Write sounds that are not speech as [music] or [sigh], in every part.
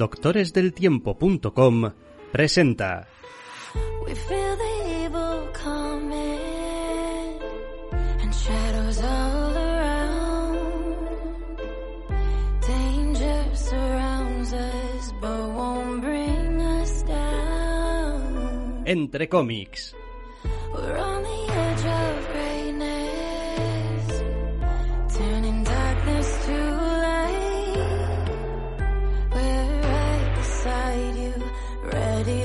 Doctoresdeltiempo.com presenta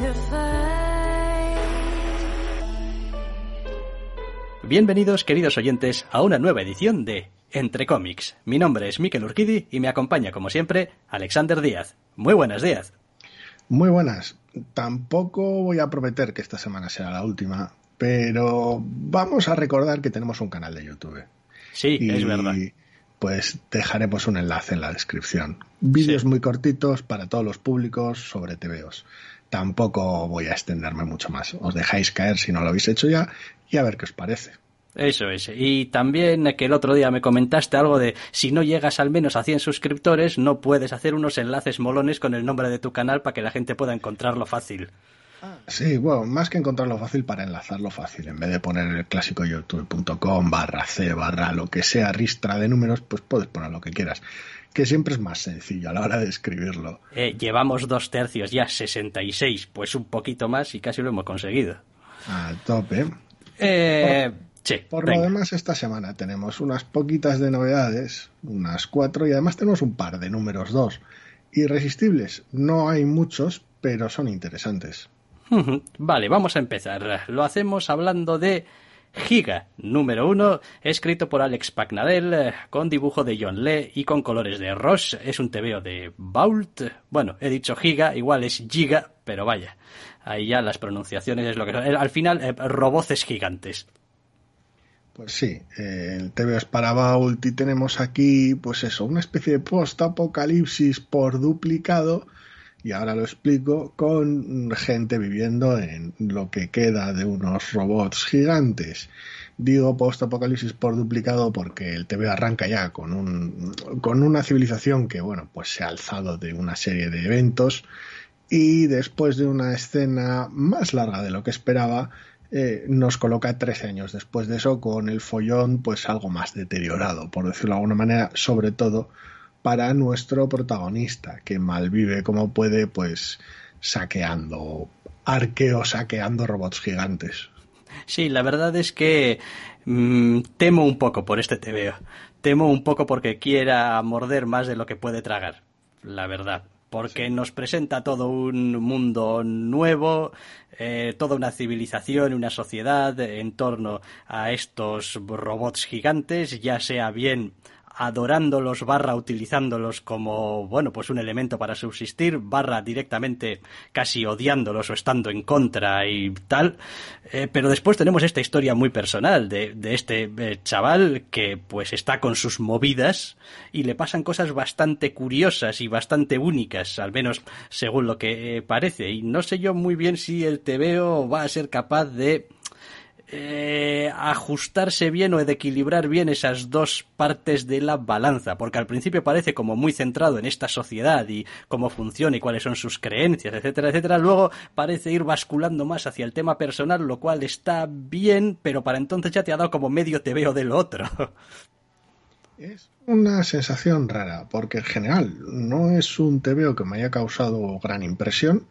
to fight. Bienvenidos, queridos oyentes, a una nueva edición de Entre cómics. Mi nombre es Miquel Urquidi y me acompaña, como siempre, Alexander Díaz. Muy buenos días. Muy buenas. Tampoco voy a prometer que esta semana sea la última, pero vamos a recordar que tenemos un canal de YouTube. Sí, es verdad. Pues dejaremos un enlace en la descripción. Vídeos Sí. muy cortitos para todos los públicos sobre TVOs. Tampoco voy a extenderme mucho más. Os dejáis caer si no lo habéis hecho ya y a ver qué os parece. Eso es. Y también que el otro día me comentaste algo de si no llegas al menos a 100 suscriptores, no puedes hacer unos enlaces molones con el nombre de tu canal para que la gente pueda encontrarlo fácil. Sí, bueno, más que encontrarlo fácil para enlazarlo fácil. En vez de poner el clásico youtube.com barra c barra lo que sea ristra de números, pues puedes poner lo que quieras. Que siempre es más sencillo a la hora de escribirlo. Eh, llevamos dos tercios, ya 66, pues un poquito más y casi lo hemos conseguido. A tope. Eh, sí, Por venga. lo demás, esta semana tenemos unas poquitas de novedades, unas cuatro, y además tenemos un par de números dos. Irresistibles, no hay muchos, pero son interesantes. Vale, vamos a empezar. Lo hacemos hablando de Giga, número uno, escrito por Alex Pagnadel, eh, con dibujo de John Lee y con colores de Ross. Es un tebeo de Vault. Bueno, he dicho Giga, igual es Giga, pero vaya. Ahí ya las pronunciaciones es lo que son. Al final, eh, roboces gigantes. Pues sí, eh, el TV es para Vault y tenemos aquí, pues eso, una especie de post-apocalipsis por duplicado, y ahora lo explico, con gente viviendo en lo que queda de unos robots gigantes. Digo post-apocalipsis por duplicado porque el TV arranca ya con, un, con una civilización que, bueno, pues se ha alzado de una serie de eventos y después de una escena más larga de lo que esperaba, eh, nos coloca 13 años después de eso con el follón pues algo más deteriorado, por decirlo de alguna manera, sobre todo para nuestro protagonista, que malvive como puede pues saqueando, arqueo saqueando robots gigantes. Sí, la verdad es que mm, temo un poco por este tebeo. Temo un poco porque quiera morder más de lo que puede tragar. La verdad. Porque nos presenta todo un mundo nuevo, eh, toda una civilización, una sociedad en torno a estos robots gigantes, ya sea bien adorándolos barra utilizándolos como bueno pues un elemento para subsistir barra directamente casi odiándolos o estando en contra y tal. Eh, pero después tenemos esta historia muy personal de, este eh, chaval que pues está con sus movidas y le pasan cosas bastante curiosas y bastante únicas al menos según lo que eh, parece. Y no sé yo muy bien si el TVO va a ser capaz de eh, ajustarse bien o de equilibrar bien esas dos partes de la balanza, porque al principio parece como muy centrado en esta sociedad y cómo funciona y cuáles son sus creencias, etcétera, etcétera. Luego parece ir basculando más hacia el tema personal, lo cual está bien, pero para entonces ya te ha dado como medio te veo del otro. Es una sensación rara, porque en general no es un TVO que me haya causado gran impresión,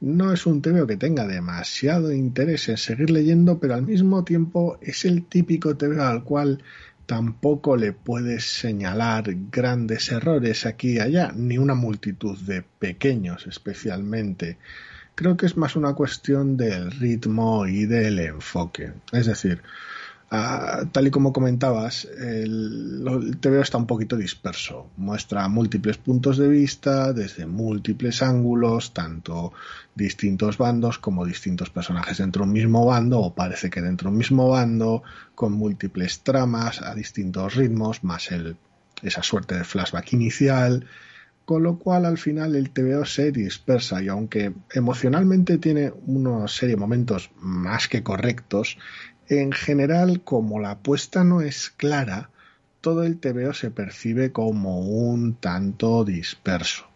no es un TVO que tenga demasiado interés en seguir leyendo, pero al mismo tiempo es el típico TVO al cual tampoco le puedes señalar grandes errores aquí y allá, ni una multitud de pequeños especialmente. Creo que es más una cuestión del ritmo y del enfoque. Es decir, Ah, tal y como comentabas, el, el TVO está un poquito disperso. Muestra múltiples puntos de vista desde múltiples ángulos, tanto distintos bandos como distintos personajes dentro de un mismo bando, o parece que dentro de un mismo bando, con múltiples tramas a distintos ritmos, más el, esa suerte de flashback inicial. con lo cual al final el TVO se dispersa y aunque emocionalmente tiene una serie de momentos más que correctos, en general como la apuesta no es clara, todo el TVO se percibe como un tanto disperso.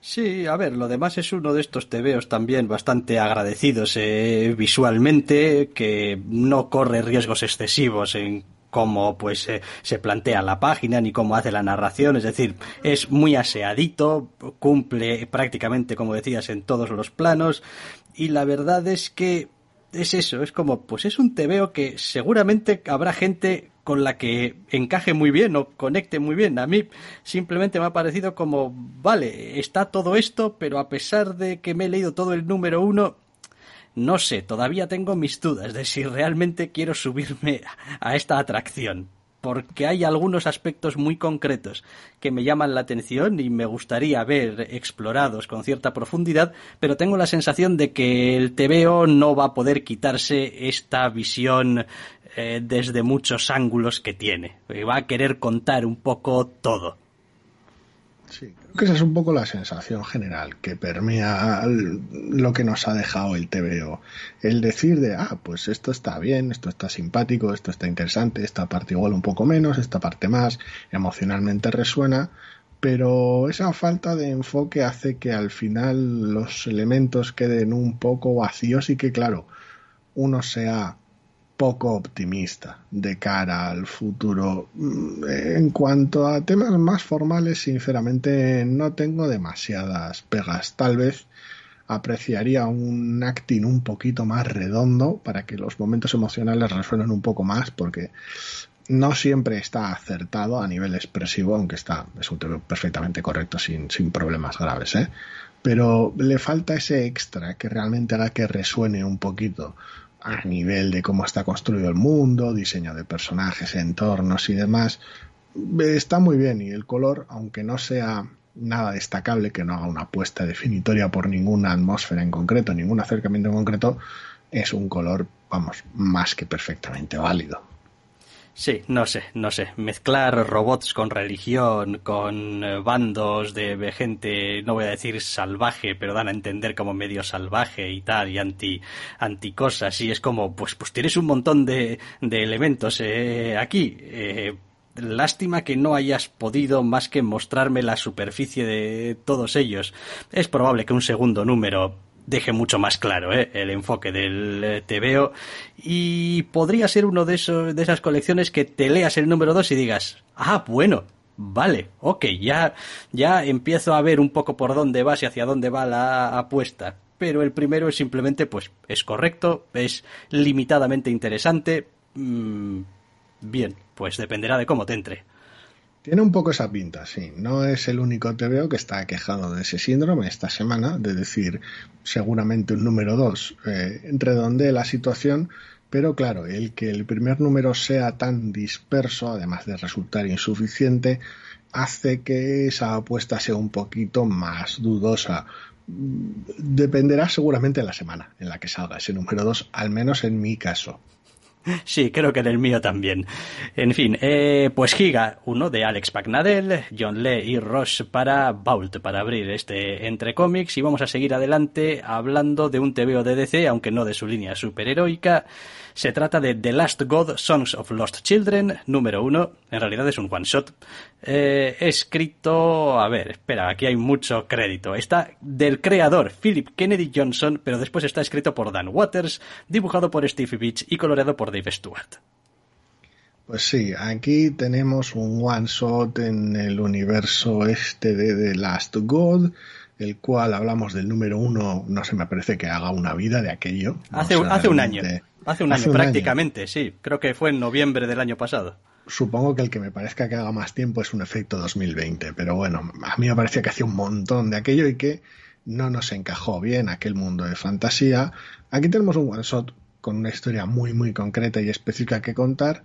Sí, a ver, lo demás es uno de estos TVOs también bastante agradecidos eh, visualmente, que no corre riesgos excesivos en cómo pues se plantea la página ni cómo hace la narración, es decir, es muy aseadito, cumple prácticamente como decías en todos los planos y la verdad es que es eso, es como pues es un TVO que seguramente habrá gente con la que encaje muy bien o conecte muy bien. A mí simplemente me ha parecido como, vale, está todo esto, pero a pesar de que me he leído todo el número uno, no sé, todavía tengo mis dudas de si realmente quiero subirme a esta atracción, porque hay algunos aspectos muy concretos que me llaman la atención y me gustaría ver explorados con cierta profundidad, pero tengo la sensación de que el TVO no va a poder quitarse esta visión eh, desde muchos ángulos que tiene. Va a querer contar un poco todo. Sí, que esa es un poco la sensación general que permea lo que nos ha dejado el TVO. El decir de, ah, pues esto está bien, esto está simpático, esto está interesante, esta parte igual un poco menos, esta parte más, emocionalmente resuena, pero esa falta de enfoque hace que al final los elementos queden un poco vacíos y que, claro, uno sea poco optimista de cara al futuro. Mm, en cuanto a temas más formales, sinceramente no tengo demasiadas pegas. Tal vez apreciaría un acting un poquito más redondo para que los momentos emocionales resuenen un poco más, porque no siempre está acertado a nivel expresivo, aunque está, es un tema perfectamente correcto sin, sin problemas graves, ¿eh? Pero le falta ese extra que realmente haga que resuene un poquito a nivel de cómo está construido el mundo, diseño de personajes, entornos y demás, está muy bien y el color, aunque no sea nada destacable, que no haga una apuesta definitoria por ninguna atmósfera en concreto, ningún acercamiento en concreto, es un color, vamos, más que perfectamente válido. Sí, no sé, no sé. Mezclar robots con religión, con eh, bandos de gente, no voy a decir salvaje, pero dan a entender como medio salvaje y tal, y anti, anti cosas. Y es como, pues, pues tienes un montón de, de elementos eh, aquí. Eh, lástima que no hayas podido más que mostrarme la superficie de todos ellos. Es probable que un segundo número deje mucho más claro ¿eh? el enfoque del eh, TVO y podría ser uno de esos de esas colecciones que te leas el número 2 y digas ah bueno vale ok ya ya empiezo a ver un poco por dónde vas y hacia dónde va la apuesta pero el primero es simplemente pues es correcto es limitadamente interesante. Mm, bien pues dependerá de cómo te entre tiene un poco esa pinta, sí. No es el único TVO que está quejado de ese síndrome esta semana, de decir seguramente un número 2 eh, redondee la situación, pero claro, el que el primer número sea tan disperso, además de resultar insuficiente, hace que esa apuesta sea un poquito más dudosa. Dependerá seguramente de la semana en la que salga ese número 2, al menos en mi caso. [laughs] Sí, creo que en el mío también. En fin, eh, pues Giga, uno de Alex Pagnadel, John Lee y Ross para Vault, para abrir este entre cómics. Y vamos a seguir adelante hablando de un TVO de DC, aunque no de su línea superheroica. Se trata de The Last God, Songs of Lost Children, número uno. En realidad es un one shot. Eh, escrito, a ver, espera, aquí hay mucho crédito. Está del creador Philip Kennedy Johnson, pero después está escrito por Dan Waters, dibujado por Steve Beach y coloreado por Dave Stewart. Pues sí, aquí tenemos un one shot en el universo este de The Last God, el cual hablamos del número uno, no se me parece que haga una vida de aquello. Hace, hace un año. Hace un año, prácticamente, sí. Creo que fue en noviembre del año pasado. Supongo que el que me parezca que haga más tiempo es un efecto 2020, pero bueno, a mí me parecía que hacía un montón de aquello y que no nos encajó bien aquel mundo de fantasía. Aquí tenemos un one shot con una historia muy muy concreta y específica que contar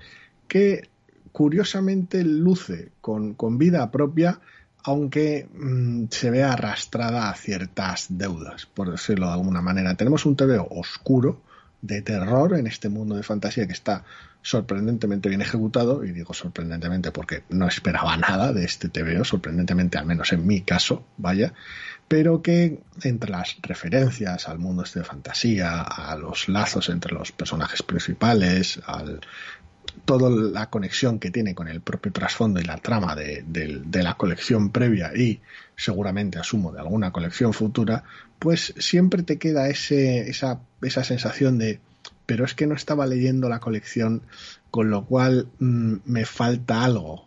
que curiosamente luce con, con vida propia aunque mm, se ve arrastrada a ciertas deudas, por decirlo de alguna manera. Tenemos un TVO oscuro, de terror en este mundo de fantasía que está sorprendentemente bien ejecutado, y digo sorprendentemente porque no esperaba nada de este TVO, sorprendentemente al menos en mi caso, vaya, pero que entre las referencias al mundo este de fantasía, a los lazos entre los personajes principales, al toda la conexión que tiene con el propio trasfondo y la trama de, de, la colección previa y seguramente asumo de alguna colección futura, pues siempre te queda ese, esa, esa sensación de pero es que no estaba leyendo la colección, con lo cual mmm, me falta algo.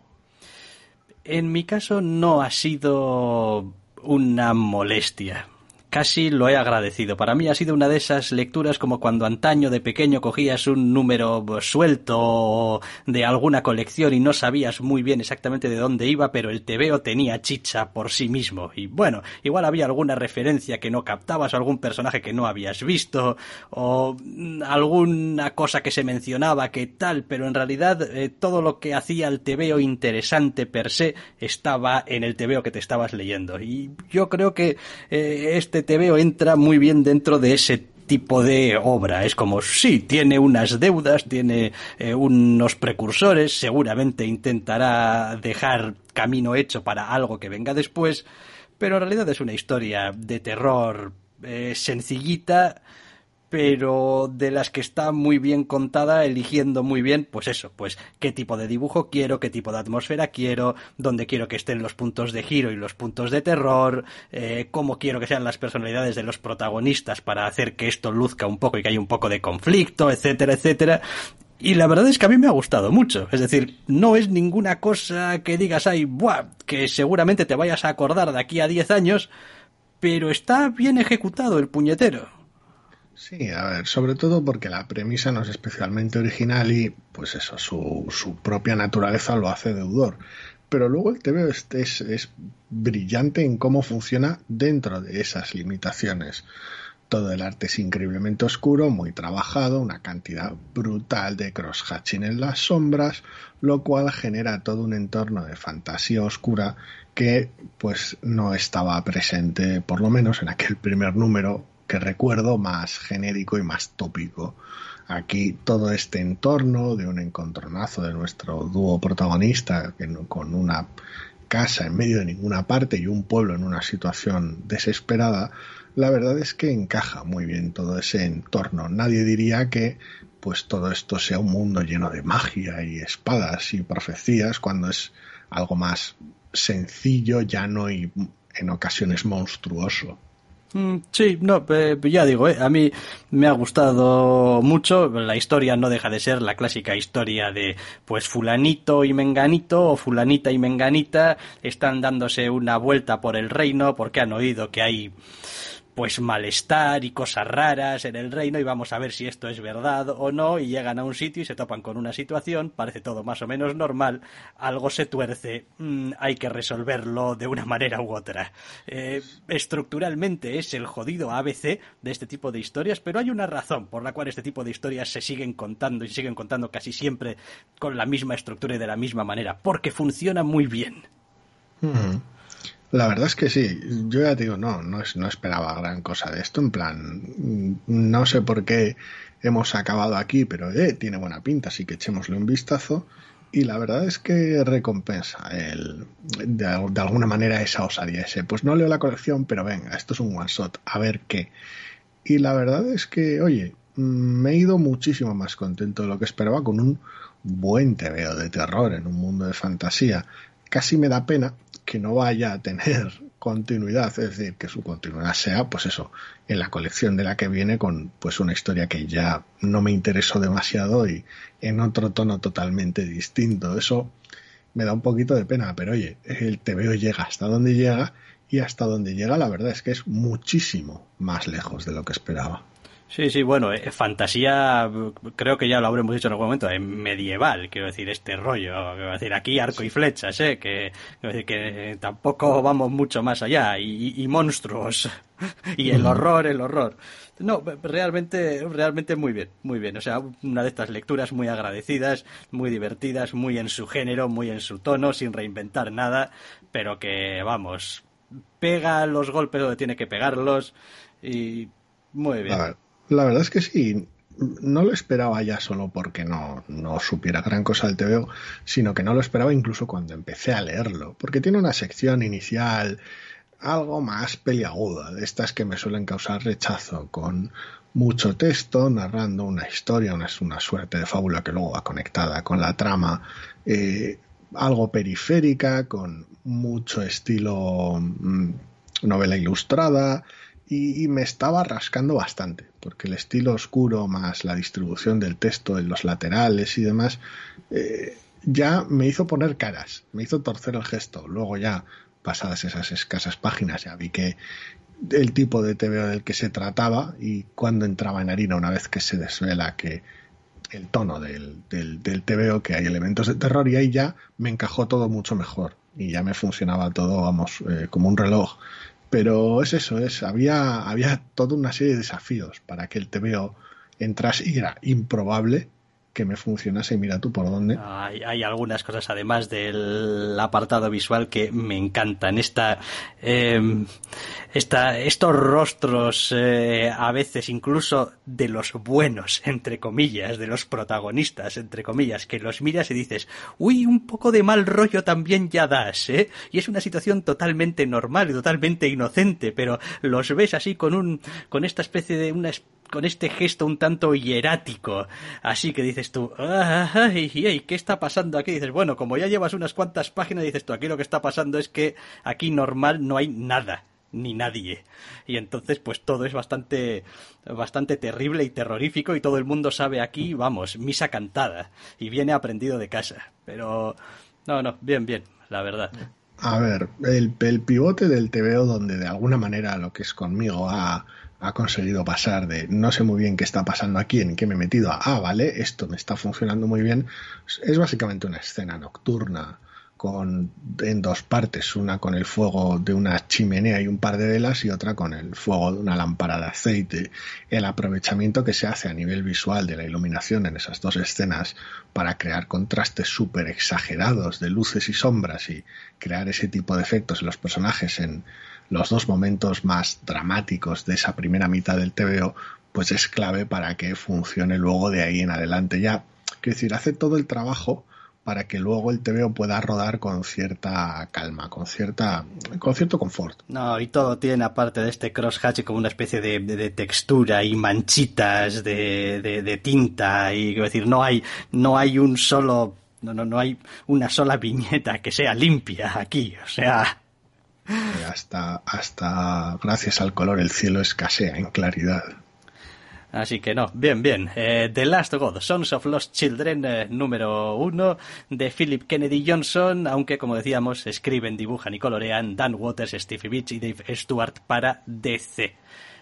En mi caso no ha sido una molestia casi lo he agradecido. Para mí ha sido una de esas lecturas como cuando antaño de pequeño cogías un número suelto de alguna colección y no sabías muy bien exactamente de dónde iba, pero el tebeo tenía chicha por sí mismo. Y bueno, igual había alguna referencia que no captabas, o algún personaje que no habías visto, o alguna cosa que se mencionaba que tal, pero en realidad eh, todo lo que hacía el tebeo interesante per se estaba en el tebeo que te estabas leyendo. Y yo creo que eh, este te veo entra muy bien dentro de ese tipo de obra. Es como, sí, tiene unas deudas, tiene eh, unos precursores, seguramente intentará dejar camino hecho para algo que venga después, pero en realidad es una historia de terror eh, sencillita pero de las que está muy bien contada, eligiendo muy bien, pues eso, pues qué tipo de dibujo quiero, qué tipo de atmósfera quiero, dónde quiero que estén los puntos de giro y los puntos de terror, eh, cómo quiero que sean las personalidades de los protagonistas para hacer que esto luzca un poco y que haya un poco de conflicto, etcétera, etcétera. Y la verdad es que a mí me ha gustado mucho. Es decir, no es ninguna cosa que digas, ay, buah, que seguramente te vayas a acordar de aquí a 10 años, pero está bien ejecutado el puñetero. Sí, a ver, sobre todo porque la premisa no es especialmente original y, pues eso, su, su propia naturaleza lo hace deudor. Pero luego el TV es, es, es brillante en cómo funciona dentro de esas limitaciones. Todo el arte es increíblemente oscuro, muy trabajado, una cantidad brutal de cross-hatching en las sombras, lo cual genera todo un entorno de fantasía oscura que pues no estaba presente, por lo menos en aquel primer número que recuerdo más genérico y más tópico. Aquí todo este entorno de un encontronazo de nuestro dúo protagonista con una casa en medio de ninguna parte y un pueblo en una situación desesperada, la verdad es que encaja muy bien todo ese entorno. Nadie diría que pues todo esto sea un mundo lleno de magia y espadas y profecías cuando es algo más sencillo, llano y en ocasiones monstruoso. Mm, sí, no, ya digo, eh, a mí me ha gustado mucho. La historia no deja de ser la clásica historia de, pues, fulanito y menganito o fulanita y menganita están dándose una vuelta por el reino porque han oído que hay pues malestar y cosas raras en el reino y vamos a ver si esto es verdad o no y llegan a un sitio y se topan con una situación, parece todo más o menos normal, algo se tuerce, mm, hay que resolverlo de una manera u otra. Eh, estructuralmente es el jodido ABC de este tipo de historias, pero hay una razón por la cual este tipo de historias se siguen contando y siguen contando casi siempre con la misma estructura y de la misma manera, porque funciona muy bien. Hmm. La verdad es que sí, yo ya digo, no, no, es, no esperaba gran cosa de esto, en plan, no sé por qué hemos acabado aquí, pero eh, tiene buena pinta, así que echémosle un vistazo. Y la verdad es que recompensa el, de, alguna manera esa osadía, ese, pues no leo la colección, pero venga, esto es un one shot, a ver qué. Y la verdad es que, oye, me he ido muchísimo más contento de lo que esperaba con un buen TVO de terror en un mundo de fantasía. Casi me da pena que no vaya a tener [laughs] continuidad, es decir, que su continuidad sea, pues eso, en la colección de la que viene con pues una historia que ya no me interesó demasiado y en otro tono totalmente distinto. Eso me da un poquito de pena, pero oye, el TVO llega hasta donde llega y hasta donde llega la verdad es que es muchísimo más lejos de lo que esperaba. Sí, sí, bueno, eh, fantasía, creo que ya lo habremos dicho en algún momento, medieval, quiero decir, este rollo, quiero decir, aquí arco y flechas, ¿eh? que, decir, que tampoco vamos mucho más allá, y, monstruos, [laughs] y el horror, el horror. No, realmente, realmente muy bien, muy bien. O sea, una de estas lecturas muy agradecidas, muy divertidas, muy en su género, muy en su tono, sin reinventar nada, pero que, vamos, pega los golpes donde tiene que pegarlos, y muy bien. La verdad es que sí. no lo esperaba ya solo porque no, no supiera gran cosa del TVO, sino que no lo esperaba incluso cuando empecé a leerlo, porque tiene una sección inicial algo más peliaguda, de estas que me suelen causar rechazo, con mucho texto, narrando una historia, una, una suerte de fábula que luego va conectada con la trama, eh, algo periférica, con mucho estilo mm, novela ilustrada, y, me estaba rascando bastante, porque el estilo oscuro más la distribución del texto en los laterales y demás, eh, ya me hizo poner caras, me hizo torcer el gesto. Luego ya, pasadas esas escasas páginas, ya vi que el tipo de TVO del que se trataba y cuando entraba en harina una vez que se desvela que el tono del, del, del TVO, que hay elementos de terror y ahí ya me encajó todo mucho mejor y ya me funcionaba todo, vamos, eh, como un reloj pero es eso, es, había, había toda una serie de desafíos para que el TVO entrase y era improbable que me funcionase. Mira tú por dónde. Hay, algunas cosas, además del apartado visual, que me encantan. Esta, em, esta estos rostros, eh, a veces incluso de los buenos, entre comillas, de los protagonistas, entre comillas, que los miras y dices, uy, un poco de mal rollo también ya das, ¿eh? Y es una situación totalmente normal y totalmente inocente, pero los ves así con un, con esta especie de una con este gesto un tanto hierático. Así que dices tú, ay, ¿qué está pasando aquí? Dices, bueno, como ya llevas unas cuantas páginas, dices tú, aquí lo que está pasando es que aquí normal no hay nada ni nadie. Y entonces, pues todo es bastante, bastante terrible y terrorífico y todo el mundo sabe aquí, vamos, misa cantada. Y viene aprendido de casa. Pero, no, no, bien, bien, la verdad. A ver, el, el pivote del TVO donde de alguna manera lo que es conmigo ha ha conseguido pasar de no sé muy bien qué está pasando aquí, en qué me he metido, a ah, vale, esto me está funcionando muy bien, es básicamente una escena nocturna con, en dos partes, una con el fuego de una chimenea y un par de velas y otra con el fuego de una lámpara de aceite. El aprovechamiento que se hace a nivel visual de la iluminación en esas dos escenas para crear contrastes súper exagerados de luces y sombras y crear ese tipo de efectos en los personajes en, los dos momentos más dramáticos de esa primera mitad del TVO, pues es clave para que funcione luego de ahí en adelante. Ya, quiero decir, hace todo el trabajo para que luego el TVO pueda rodar con cierta calma, con cierta con cierto confort. No, y todo tiene aparte de este crosshatch como una especie de, textura y manchitas de, de, tinta y quiero decir, no hay no hay un solo no, no, no hay una sola viñeta que sea limpia aquí, o sea, hasta, hasta gracias al color el cielo escasea en claridad. Así que no, bien, bien. Eh, The Last God, Sons of Lost Children, eh, número uno, de Philip Kennedy Johnson, aunque como decíamos, escriben, dibujan y colorean Dan Waters, Stevie Beach y Dave Stewart para DC.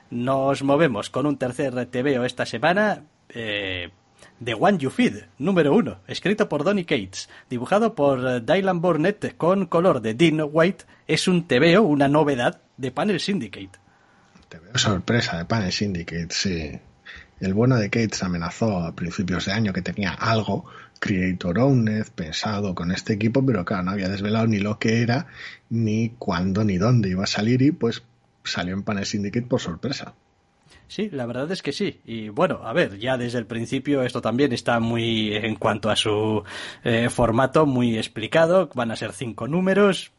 Nos movemos con un tercer TVO esta semana, The One You Feed, número uno, escrito por Donny Cates, dibujado por eh, Dylan Burnett con color de Dean White, es un TVO, una novedad de Panel Syndicate. TVO sorpresa de Panel Syndicate, sí. El bueno de Cates amenazó a principios de año que tenía algo, Creator Owned, pensado con este equipo, pero claro, no había desvelado ni lo que era, ni cuándo, ni dónde iba a salir y pues salió en Panel Syndicate por sorpresa. Sí, la verdad es que sí. Y bueno, a ver, ya desde el principio esto también está muy, en cuanto a su eh, formato, muy explicado. Van a ser cinco números.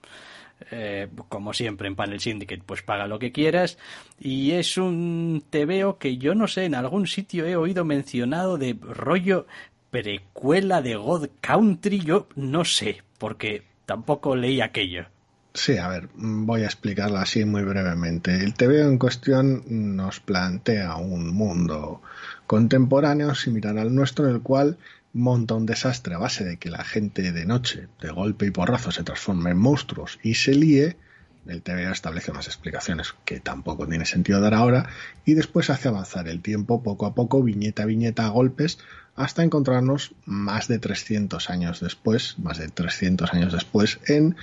Eh, como siempre en Panel Syndicate, pues paga lo que quieras. Y es un TVO que yo no sé, en algún sitio he oído mencionado de rollo precuela de God Country. Yo no sé, porque tampoco leí aquello. Sí, a ver, voy a explicarlo así muy brevemente. El TVO en cuestión nos plantea un mundo contemporáneo similar al nuestro en el cual monta un desastre a base de que la gente de noche, de golpe y porrazo, se transforme en monstruos y se líe. El TVO establece unas explicaciones que tampoco tiene sentido dar ahora y después hace avanzar el tiempo poco a poco, viñeta a viñeta a golpes, hasta encontrarnos más de 300 años después, más de 300 años después, en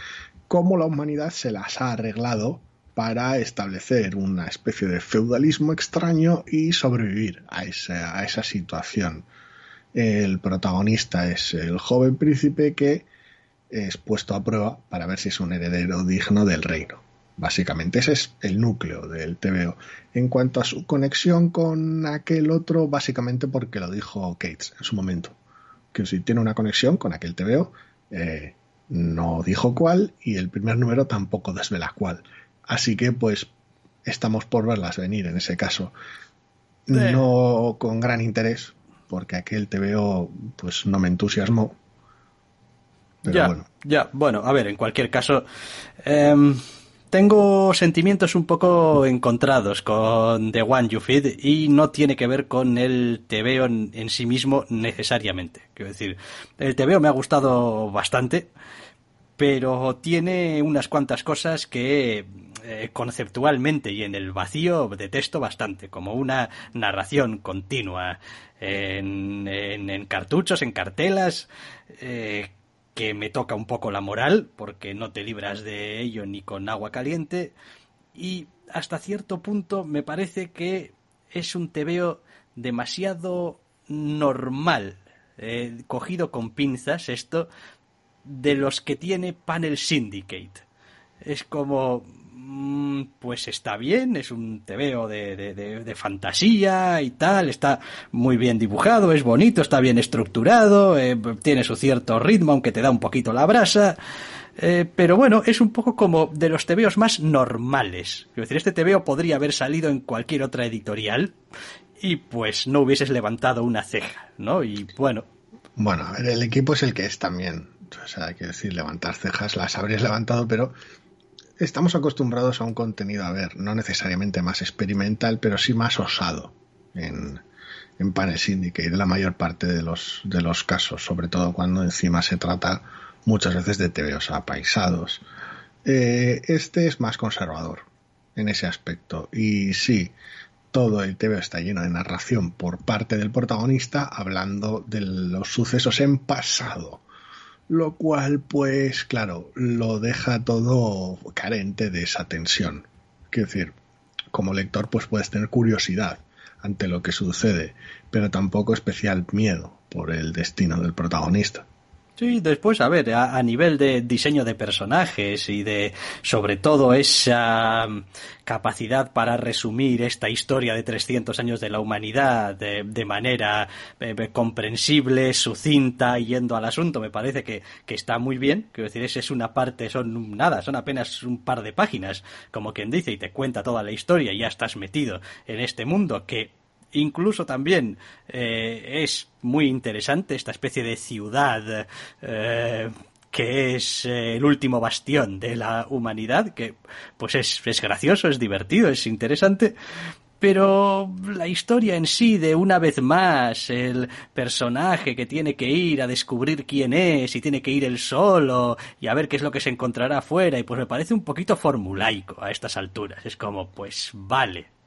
cómo la humanidad se las ha arreglado para establecer una especie de feudalismo extraño y sobrevivir a esa, situación. El protagonista es el joven príncipe que es puesto a prueba para ver si es un heredero digno del reino. Básicamente ese es el núcleo del TVO. En cuanto a su conexión con aquel otro, básicamente porque lo dijo Cates en su momento. Que si tiene una conexión con aquel TVO, eh, no dijo cuál y el primer número tampoco desvela cuál. Así que pues estamos por verlas venir en ese caso. No con gran interés, porque aquel TVO pues no me entusiasmó. Pero ya, bueno. ya, bueno, a ver, en cualquier caso, em, tengo sentimientos un poco encontrados con The One You Feed y no tiene que ver con el TVO en, en sí mismo necesariamente. Quiero decir, el TVO me ha gustado bastante, pero tiene unas cuantas cosas que eh, conceptualmente y en el vacío detesto bastante, como una narración continua en, en, en cartuchos, en cartelas, eh, que me toca un poco la moral, porque no te libras de ello ni con agua caliente, y hasta cierto punto me parece que es un tebeo demasiado normal, eh, cogido con pinzas esto, de los que tiene Panel Syndicate. Es como, pues está bien, es un tebeo de, de, de, fantasía y tal, está muy bien dibujado, es bonito, está bien estructurado, eh, tiene su cierto ritmo, aunque te da un poquito la brasa. Eh, pero bueno, es un poco como de los tebeos más normales. Es decir, este tebeo podría haber salido en cualquier otra editorial y pues no hubieses levantado una ceja, ¿no? Y bueno. Bueno, el equipo es el que es también. O sea, hay que decir, levantar cejas las habrías levantado, pero estamos acostumbrados a un contenido, a ver, no necesariamente más experimental, pero sí más osado en, en Panel Syndicate, la mayor parte de los, de los casos, sobre todo cuando encima se trata muchas veces de tebeos apaisados. Eh, este es más conservador en ese aspecto. Y sí, todo el tebeo está lleno de narración por parte del protagonista hablando de los sucesos en pasado lo cual pues claro lo deja todo carente de esa tensión. Quiero decir como lector pues puedes tener curiosidad ante lo que sucede pero tampoco especial miedo por el destino del protagonista Sí, después, a ver, a, nivel de diseño de personajes y de, sobre todo, esa capacidad para resumir esta historia de 300 años de la humanidad de, manera eh, comprensible, sucinta, yendo al asunto, me parece que, que está muy bien. Quiero decir, esa es una parte, son nada, son apenas un par de páginas, como quien dice, y te cuenta toda la historia y ya estás metido en este mundo que incluso también eh, es muy interesante esta especie de ciudad eh, que es eh, el último bastión de la humanidad, que pues es, es gracioso, es divertido, es interesante, pero la historia en sí de una vez más el personaje que tiene que ir a descubrir quién es y tiene que ir él solo y a ver qué es lo que se encontrará afuera y pues me parece un poquito formulaico a estas alturas. Es como pues vale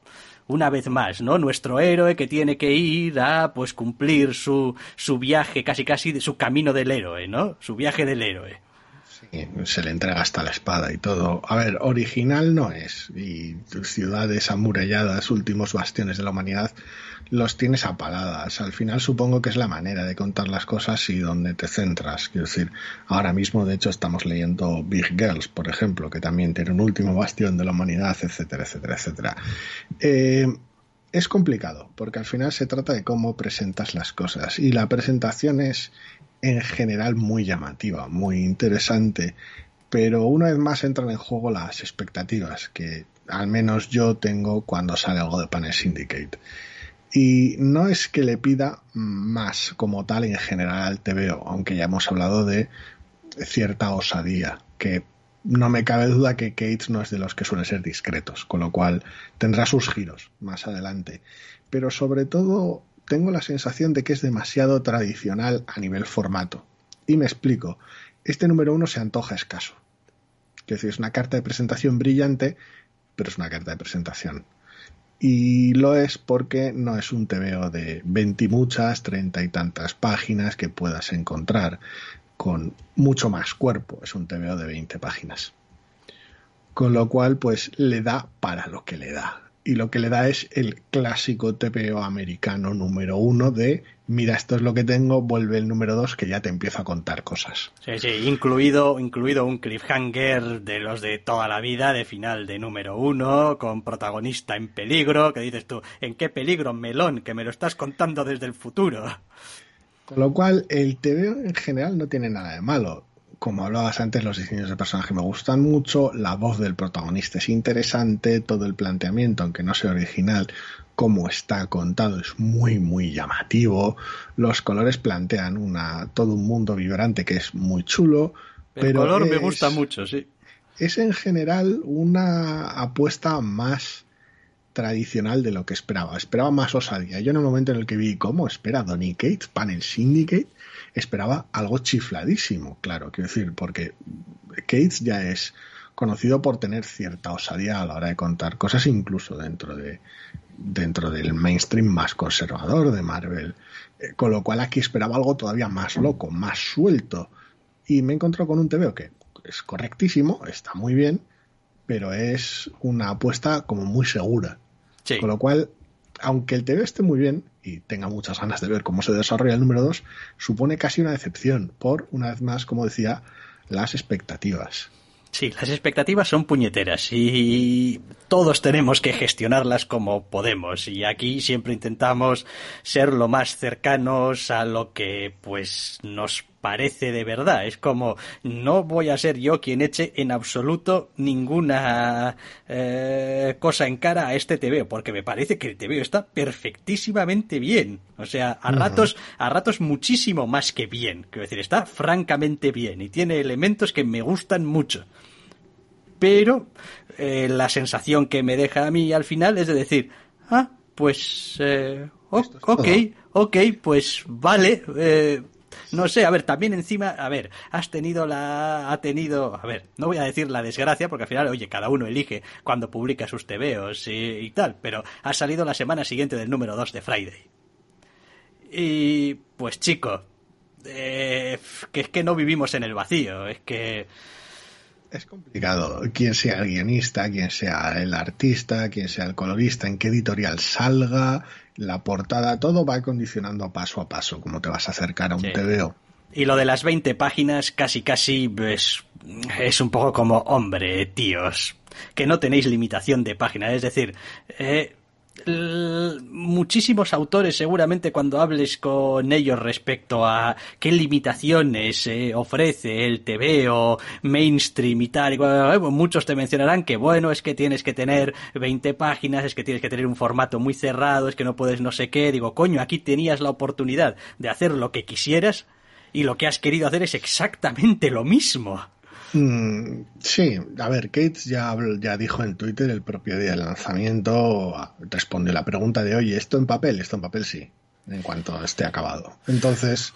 una vez más, ¿no? Nuestro héroe que tiene que ir a, pues, cumplir su, su viaje, casi casi, su camino del héroe, ¿no? Su viaje del héroe. Se le entrega hasta la espada y todo. A ver, original no es. Y ciudades amuralladas, últimos bastiones de la humanidad, los tienes a paladas. Al final supongo que es la manera de contar las cosas y donde te centras. Quiero decir, ahora mismo de hecho estamos leyendo Big Girls, por ejemplo, que también tiene un último bastión de la humanidad, etcétera, etcétera, etcétera. Eh, es complicado, porque al final se trata de cómo presentas las cosas. Y la presentación es en general muy llamativa, muy interesante. Pero una vez más entran en juego las expectativas que al menos yo tengo cuando sale algo de Panel Syndicate. Y no es que le pida más como tal en general al TVO, aunque ya hemos hablado de cierta osadía, que no me cabe duda que Cates no es de los que suelen ser discretos, con lo cual tendrá sus giros más adelante. Pero sobre todo tengo la sensación de que es demasiado tradicional a nivel formato. Y me explico. Este número uno se antoja escaso. Es decir, es una carta de presentación brillante, pero es una carta de presentación y lo es porque no es un TVO de 20 y muchas, 30 y tantas páginas que puedas encontrar con mucho más cuerpo, es un TVO de 20 páginas. Con lo cual, pues le da para lo que le da. Y lo que le da es el clásico TPO americano número uno de mira, esto es lo que tengo, vuelve el número dos que ya te empieza a contar cosas. Sí, sí, incluido, incluido un cliffhanger de los de toda la vida, de final de número uno, con protagonista en peligro, que dices tú, ¿en qué peligro, melón? Que me lo estás contando desde el futuro. Con lo cual, el TVO en general no tiene nada de malo como hablabas antes, los diseños de personaje me gustan mucho, la voz del protagonista es interesante, todo el planteamiento, aunque no sea original, como está contado es muy muy llamativo, los colores plantean una todo un mundo vibrante que es muy chulo. El pero color me es- gusta mucho, sí. Es en general una apuesta más tradicional de lo que esperaba. Esperaba más osadía. Yo en el momento en el que vi cómo espera Donny Cates, Panel Syndicate, esperaba algo chifladísimo, claro, quiero decir, porque Cates ya es conocido por tener cierta osadía a la hora de contar cosas, incluso dentro de dentro del mainstream más conservador de Marvel. Eh, con lo cual aquí esperaba algo todavía más loco, más suelto. Y me encontró con un TVO que es correctísimo, está muy bien, pero es una apuesta como muy segura. Sí. Con lo cual, aunque el TV esté muy bien y tenga muchas ganas de ver cómo se desarrolla el número 2, supone casi una decepción por, una vez más, como decía, las expectativas. Sí, las expectativas son puñeteras y todos tenemos que gestionarlas como podemos y aquí siempre intentamos ser lo más cercanos a lo que pues nos parece de verdad. Es como no voy a ser yo quien eche en absoluto ninguna eh, cosa en cara a este TVO porque me parece que el TVO está perfectísimamente bien. O sea, a ratos, a ratos muchísimo más que bien. Quiero decir, está francamente bien y tiene elementos que me gustan mucho pero eh, la sensación que me deja a mí al final es de decir, ah, pues, eh, ok, ok, pues vale, eh, no sé, a ver, también encima, a ver, has tenido la, ha tenido, a ver, no voy a decir la desgracia, porque al final, oye, cada uno elige cuando publica sus tebeos y, y tal, pero ha salido la semana siguiente del número 2 de Friday. Y, pues chico, eh, que es que no vivimos en el vacío, es que... Es complicado. Quien sea el guionista, quien sea el artista, quien sea el colorista, en qué editorial salga, la portada, todo va condicionando paso a paso cómo te vas a acercar a un Sí. TVO. Y lo de las 20 páginas casi casi es, es un poco como, hombre, tíos, que no tenéis limitación de páginas. Es decir, eh, muchísimos autores seguramente cuando hables con ellos respecto a qué limitaciones eh, ofrece el TVO mainstream y tal, y eh, muchos te mencionarán que bueno, es que tienes que tener 20 páginas, es que tienes que tener un formato muy cerrado, es que no puedes no sé qué. Digo, coño, aquí tenías la oportunidad de hacer lo que quisieras y lo que has querido hacer es exactamente lo mismo. Mm, sí, a ver, Cates ya, ya dijo en Twitter el propio día del lanzamiento, ah, respondió la pregunta de, oye, ¿esto en papel? Esto en papel sí, en cuanto esté acabado. Entonces,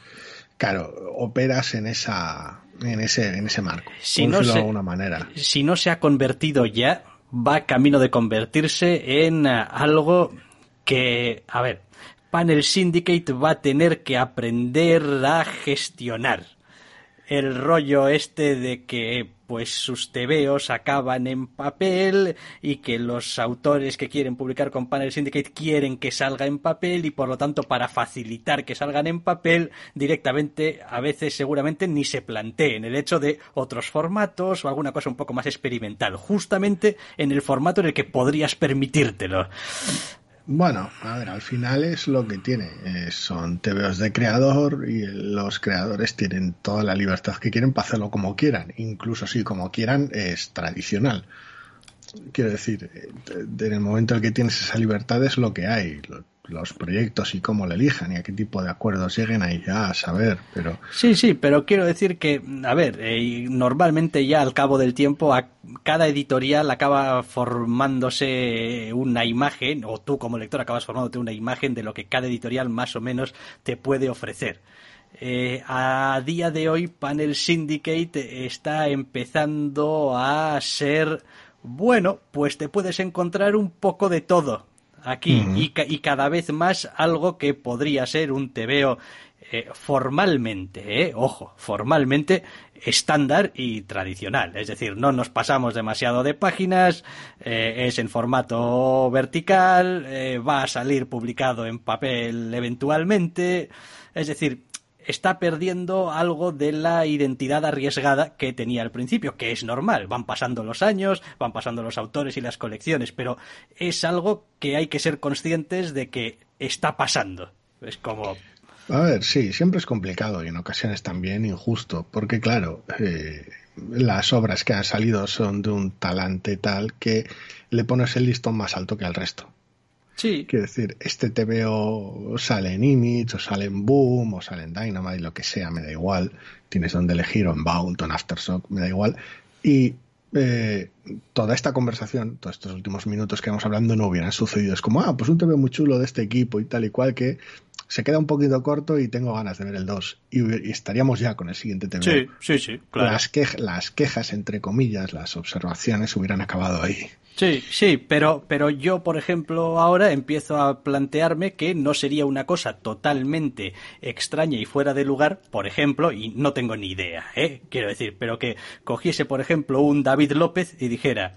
claro, operas en esa en ese, en ese marco, Si no se- de alguna manera. Si no se ha convertido ya, va camino de convertirse en eh, algo que, a ver, Panel Syndicate va a tener que aprender a gestionar. El rollo este de que pues sus tebeos acaban en papel y que los autores que quieren publicar con Panel Syndicate quieren que salga en papel y por lo tanto para facilitar que salgan en papel directamente a veces seguramente ni se planteen el hecho de otros formatos o alguna cosa un poco más experimental justamente en el formato en el que podrías permitírtelo Bueno, a ver, al final es lo que tiene. Eh, son TVOs de creador y los creadores tienen toda la libertad que quieren para hacerlo como quieran. Incluso si como quieran es tradicional. Quiero decir, eh, en el momento en que tienes esa libertad es lo que hay. Lo- los proyectos y cómo lo elijan y a qué tipo de acuerdos lleguen ahí ya a saber. Pero Sí, sí, pero quiero decir que, a ver, eh, normalmente ya al cabo del tiempo a cada editorial acaba formándose una imagen, o tú como lector acabas formándote una imagen de lo que cada editorial más o menos te puede ofrecer. Eh, a día de hoy Panel Syndicate está empezando a ser, bueno, pues te puedes encontrar un poco de todo aquí y, ca- y cada vez más algo que podría ser un tebeo eh, formalmente, eh, ojo, formalmente estándar y tradicional. Es decir, no nos pasamos demasiado de páginas, eh, es en formato vertical, va a salir publicado en papel eventualmente. Es decir, está perdiendo algo de la identidad arriesgada que tenía al principio, que es normal. Van pasando los años, van pasando los autores y las colecciones, pero es algo que hay que ser conscientes de que está pasando. Es como. A ver, sí, siempre es complicado y en ocasiones también injusto, porque claro, eh, las obras que han salido son de un talante tal que le pones el listón más alto que al resto. Quiero decir, este TVO sale en Image, o sale en Boom, o sale en Dynamite, lo que sea, me da igual. Tienes donde elegir, o en Bound, o en Aftershock, me da igual. Y eh, toda esta conversación, todos estos últimos minutos que vamos hablando, no hubieran sucedido. Es como, ah, pues un TVO muy chulo de este equipo y tal y cual, que se queda un poquito corto y tengo ganas de ver el 2. Y, y estaríamos ya con el siguiente TVO. Sí, sí, sí, claro. Las, las quejas, entre comillas, las observaciones hubieran acabado ahí. Sí, sí, pero, pero yo, por ejemplo, ahora empiezo a plantearme que no sería una cosa totalmente extraña y fuera de lugar, por ejemplo, y no tengo ni idea, ¿eh? Quiero decir, pero que cogiese, por ejemplo, un David López y dijera,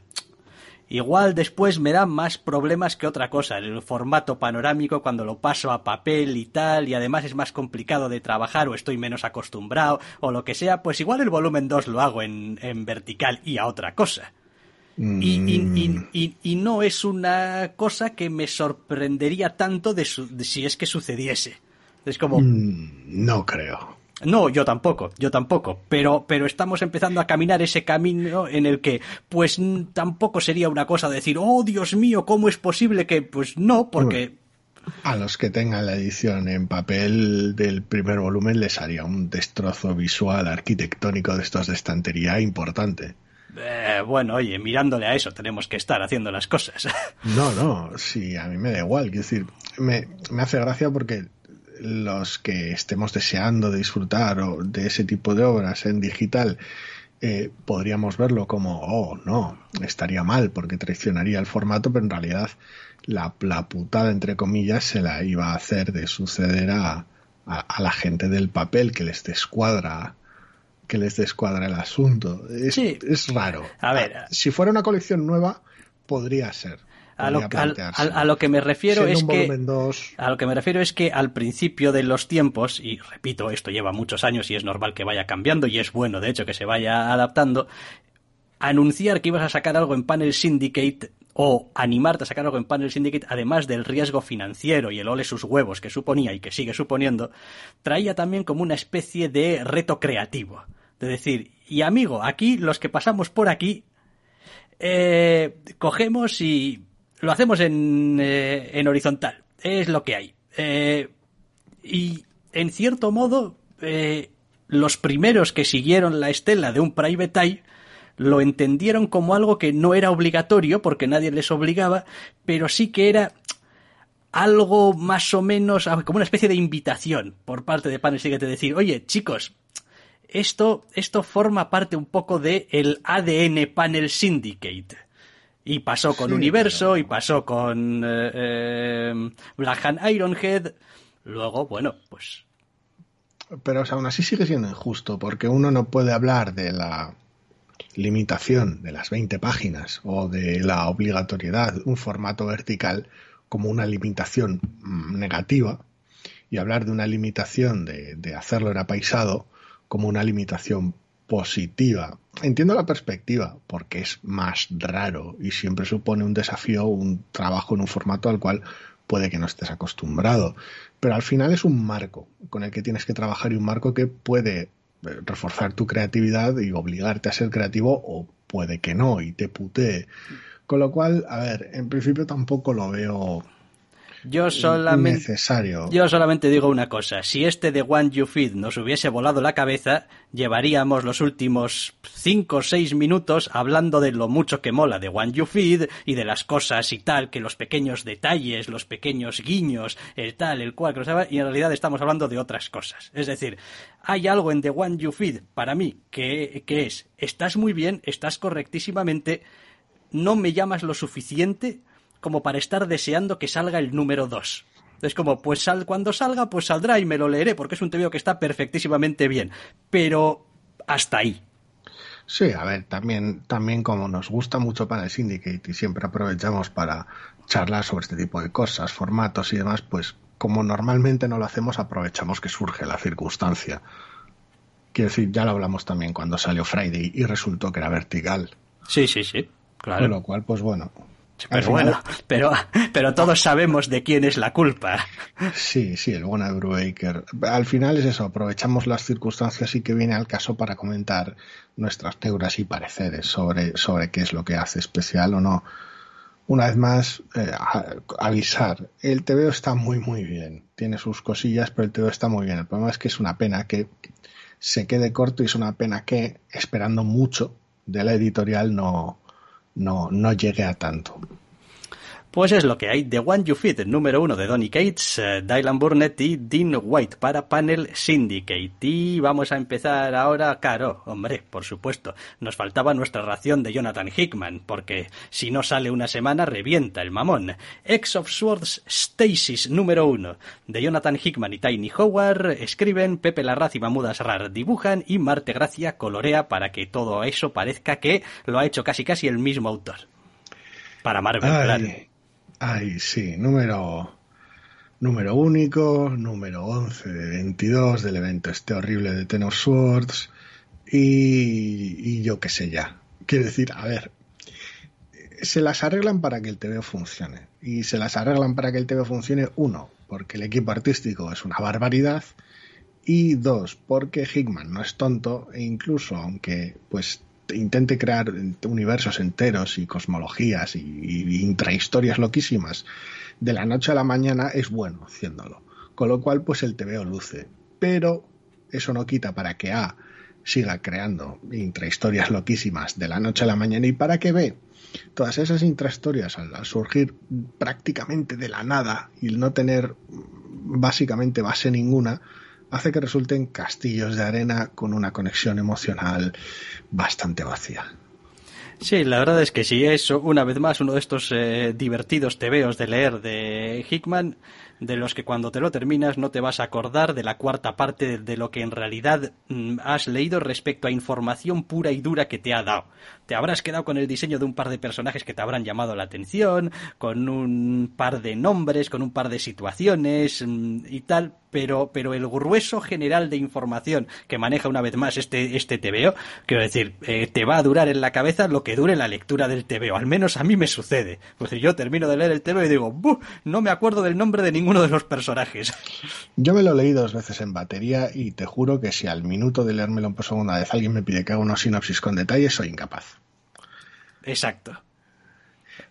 igual después me da más problemas que otra cosa, el formato panorámico cuando lo paso a papel y tal, y además es más complicado de trabajar o estoy menos acostumbrado o lo que sea, pues igual el volumen 2 lo hago en, en vertical y a otra cosa. Y, y- y- y- y no es una cosa que me sorprendería tanto de, su- de si es que sucediese. Es como, Mm, No creo. No, yo tampoco, yo tampoco, pero, pero estamos empezando a caminar ese camino en el que, pues tampoco sería una cosa de decir, oh Dios mío, ¿cómo es posible que, pues no, porque, A los que tengan la edición en papel del primer volumen les haría un destrozo visual arquitectónico de estos de estantería importante. eh, bueno, oye, mirándole a eso tenemos que estar haciendo las cosas. No, no, sí, a mí me da igual. Quiero decir, me, me hace gracia porque los que estemos deseando de disfrutar o de ese tipo de obras en digital, eh, podríamos verlo como, oh, no, estaría mal porque traicionaría el formato, pero en realidad la, la putada, entre comillas, se la iba a hacer de suceder a, a, a la gente del papel que les descuadra que les descuadra el asunto. Es, Sí. es raro. A ver. si fuera una colección nueva, podría ser. A lo, a que me refiero Siendo es que... volumen 2, A lo que me refiero es que al principio de los tiempos, y repito, esto lleva muchos años y es normal que vaya cambiando y es bueno, de hecho, que se vaya adaptando, anunciar que ibas a sacar algo en Panel Syndicate o animarte a sacar algo en Panel Syndicate, además del riesgo financiero y el ole sus huevos que suponía y que sigue suponiendo, traía también como una especie de reto creativo. De decir, y amigo, aquí los que pasamos por aquí, eh, cogemos y lo hacemos en, eh, en horizontal. Es lo que hay. Eh, y en cierto modo, eh, los primeros que siguieron la estela de un Private Eye lo entendieron como algo que no era obligatorio porque nadie les obligaba, pero sí que era algo más o menos ah, como una especie de invitación por parte de Panel Syndicate de decir, oye, chicos, esto, esto forma parte un poco de el ADN Panel Syndicate. Y pasó con Sí, Universo, pero- y pasó con eh, eh, Black Hand Ironhead. Luego, bueno, pues pero o sea, aún así sigue siendo injusto, porque uno no puede hablar de la limitación de las 20 páginas o de la obligatoriedad de un formato vertical como una limitación mm, negativa y hablar de una limitación de, de hacerlo en apaisado como una limitación positiva. Entiendo la perspectiva, porque es más raro y siempre supone un desafío, un trabajo en un formato al cual puede que no estés acostumbrado. Pero al final es un marco con el que tienes que trabajar y un marco que puede eh, reforzar tu creatividad y obligarte a ser creativo o puede que no y te putee. Con lo cual, a ver, en principio tampoco lo veo yo solamente... necesario. Yo solamente digo una cosa, si este de One You Feed nos hubiese volado la cabeza, llevaríamos los últimos 5 o 6 minutos hablando de lo mucho que mola de One You Feed y de las cosas y tal, que los pequeños detalles, los pequeños guiños, el tal, el cual, y en realidad estamos hablando de otras cosas. Es decir, hay algo en The One You Feed, para mí, que, que es, estás muy bien, estás correctísimamente, no me llamas lo suficiente como para estar deseando que salga el número 2. Es como, pues sal, cuando salga, pues saldrá y me lo leeré, porque es un TVO que está perfectísimamente bien. Pero hasta ahí. Sí, a ver, también, también como nos gusta mucho para el Syndicate y siempre aprovechamos para charlar sobre este tipo de cosas, formatos y demás, pues como normalmente no lo hacemos, aprovechamos que surge la circunstancia. Quiero decir, ya lo hablamos también cuando salió Friday y resultó que era vertical. Sí, sí, sí, claro. Con lo cual, pues bueno. Pero bueno, pero, pero todos sabemos de quién es la culpa. Sí, sí, el bueno de Brubaker. Al final es eso, aprovechamos las circunstancias y que viene al caso para comentar nuestras teorías y pareceres sobre, sobre qué es lo que hace especial o no. Una vez más, eh, avisar, el TVO está muy muy bien, tiene sus cosillas, pero el TVO está muy bien. El problema es que es una pena que se quede corto y es una pena que, esperando mucho de la editorial, no, no, no llegue a tanto. Pues es lo que hay. The One You Fit, número uno de Donny Cates, uh, Dylan Burnett y Dean White para Panel Syndicate. Y vamos a empezar ahora, claro, hombre, por supuesto. Nos faltaba nuestra ración de Jonathan Hickman, porque si no sale una semana, revienta el mamón. X of Swords Stasis, número uno de Jonathan Hickman y Tiny Howard. Escriben, Pepe Larraz y Mamudas Rar dibujan y Marte Gracia colorea para que todo eso parezca que lo ha hecho casi casi el mismo autor. Para Marvel, Ay. claro. Ay, sí, número, número único, número 11 de 22 del evento este horrible de Ten of Swords y, y yo qué sé ya. Quiero decir, a ver, se las arreglan para que el TVO funcione. Y se las arreglan para que el TVO funcione, uno, porque el equipo artístico es una barbaridad y dos, porque Hickman no es tonto e incluso aunque pues intente crear universos enteros y cosmologías y, intrahistorias loquísimas de la noche a la mañana es bueno haciéndolo. Con lo cual, pues el TVO luce. Pero eso no quita para que A siga creando intrahistorias loquísimas de la noche a la mañana y para que B todas esas intrahistorias al, al surgir prácticamente de la nada y no tener básicamente base ninguna, hace que resulten castillos de arena con una conexión emocional bastante vacía. Sí, la verdad es que sí, es una vez más uno de estos eh, divertidos tebeos de leer de Hickman, de los que cuando te lo terminas no te vas a acordar de la cuarta parte de lo que en realidad mm, has leído respecto a información pura y dura que te ha dado. Te habrás quedado con el diseño de un par de personajes que te habrán llamado la atención, con un par de nombres, con un par de situaciones mm, y tal, pero, pero el grueso general de información que maneja una vez más este, este TVO, quiero decir, eh, te va a durar en la cabeza lo que dure la lectura del TVO. Al menos a mí me sucede. Pues yo termino de leer el TVO y digo, ¡buh! No me acuerdo del nombre de ninguno de los personajes. [laughs] Yo me lo leí dos veces en batería y te juro que si al minuto de leérmelo por segunda vez alguien me pide que haga una sinopsis con detalles, soy incapaz. Exacto.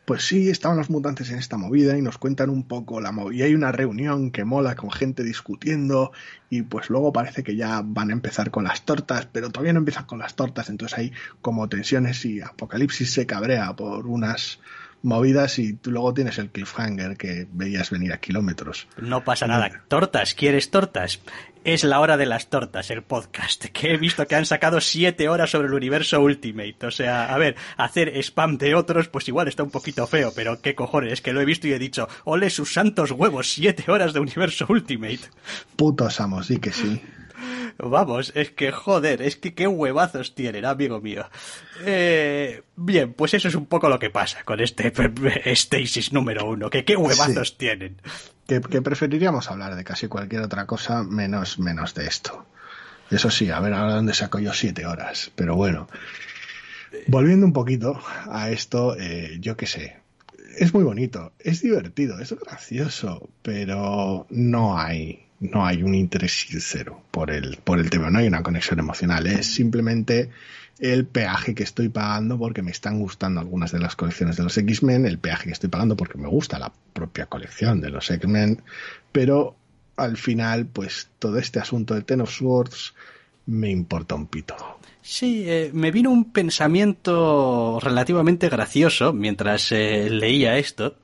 Pues sí, estaban los mutantes en esta movida y nos cuentan un poco la movida. Y hay una reunión que mola con gente discutiendo y pues luego parece que ya van a empezar con las tortas, pero todavía no empiezan con las tortas, entonces hay como tensiones y Apocalipsis se cabrea por unas movidas y tú luego tienes el cliffhanger que veías venir a kilómetros. No pasa nada. Tortas, ¿quieres tortas? Es la hora de las tortas, el podcast, que he visto que han sacado siete horas sobre el universo Ultimate. O sea, a ver, hacer spam de otros, pues igual está un poquito feo, pero qué cojones, es que lo he visto y he dicho, ole sus santos huevos, siete horas de universo Ultimate. Putos amos, di que sí. Vamos, es que joder, es que qué huevazos tienen, amigo mío. Eh, bien, pues eso es un poco lo que pasa con este [laughs] Stasis número uno, que qué huevazos Sí. tienen. Que, que preferiríamos hablar de casi cualquier otra cosa menos, menos de esto. Eso sí, a ver ahora dónde saco yo siete horas. Pero bueno, volviendo un poquito a esto, eh, yo qué sé. Es muy bonito, es divertido, es gracioso, pero no hay, no hay un interés sincero por el, por el tema, no hay una conexión emocional, es simplemente el peaje que estoy pagando porque me están gustando algunas de las colecciones de los X-Men, el peaje que estoy pagando porque me gusta la propia colección de los X-Men, pero al final, pues todo este asunto de Ten of Swords me importa un pito. Sí, eh, me vino un pensamiento relativamente gracioso mientras eh, leía esto.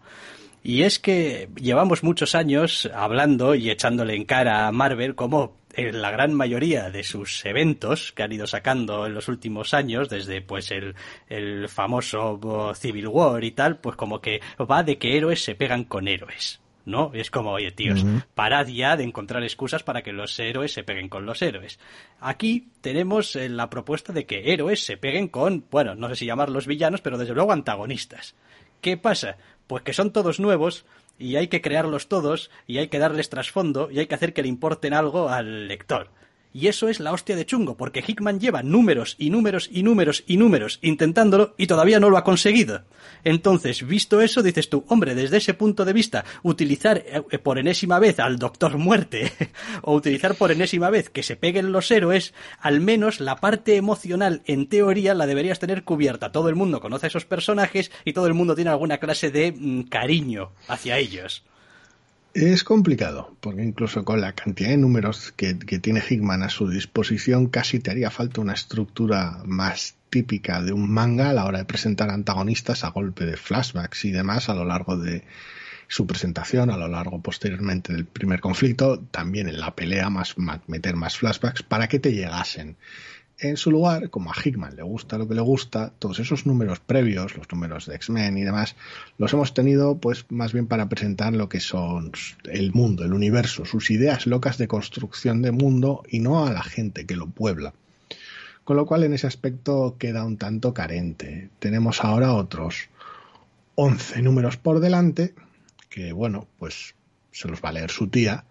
Y es que llevamos muchos años hablando y echándole en cara a Marvel como en la gran mayoría de sus eventos que han ido sacando en los últimos años, desde pues el, el famoso Civil War y tal, pues como que va de que héroes se pegan con héroes. ¿no? Es como, oye, tíos, parad ya de encontrar excusas para que los héroes se peguen con los héroes. Aquí tenemos eh, la propuesta de que héroes se peguen con, bueno, no sé si llamarlos villanos, pero desde luego antagonistas. ¿Qué pasa? Pues que son todos nuevos y hay que crearlos todos y hay que darles trasfondo y hay que hacer que le importen algo al lector. Y eso es la hostia de chungo, porque Hickman lleva números y números y números y números intentándolo y todavía no lo ha conseguido. Entonces, visto eso, dices tú, hombre, desde ese punto de vista, utilizar eh, por enésima vez al Doctor Muerte [laughs] o utilizar por enésima vez que se peguen los héroes, al menos la parte emocional, en teoría, la deberías tener cubierta. Todo el mundo conoce a esos personajes y todo el mundo tiene alguna clase de mm, cariño hacia ellos. Es complicado, porque incluso con la cantidad de números que, tiene Hickman a su disposición, casi te haría falta una estructura más típica de un manga a la hora de presentar antagonistas a golpe de flashbacks y demás a lo largo de su presentación, a lo largo posteriormente del primer conflicto, también en la pelea más meter más flashbacks para que te llegasen. En su lugar, como a Hickman le gusta lo que le gusta, todos esos números previos, los números de X-Men y demás, los hemos tenido pues más bien para presentar lo que son el mundo, el universo, sus ideas locas de construcción de mundo y no a la gente que lo puebla. Con lo cual en ese aspecto queda un tanto carente. Tenemos ahora otros 11 números por delante, que bueno, pues se los va a leer su tía,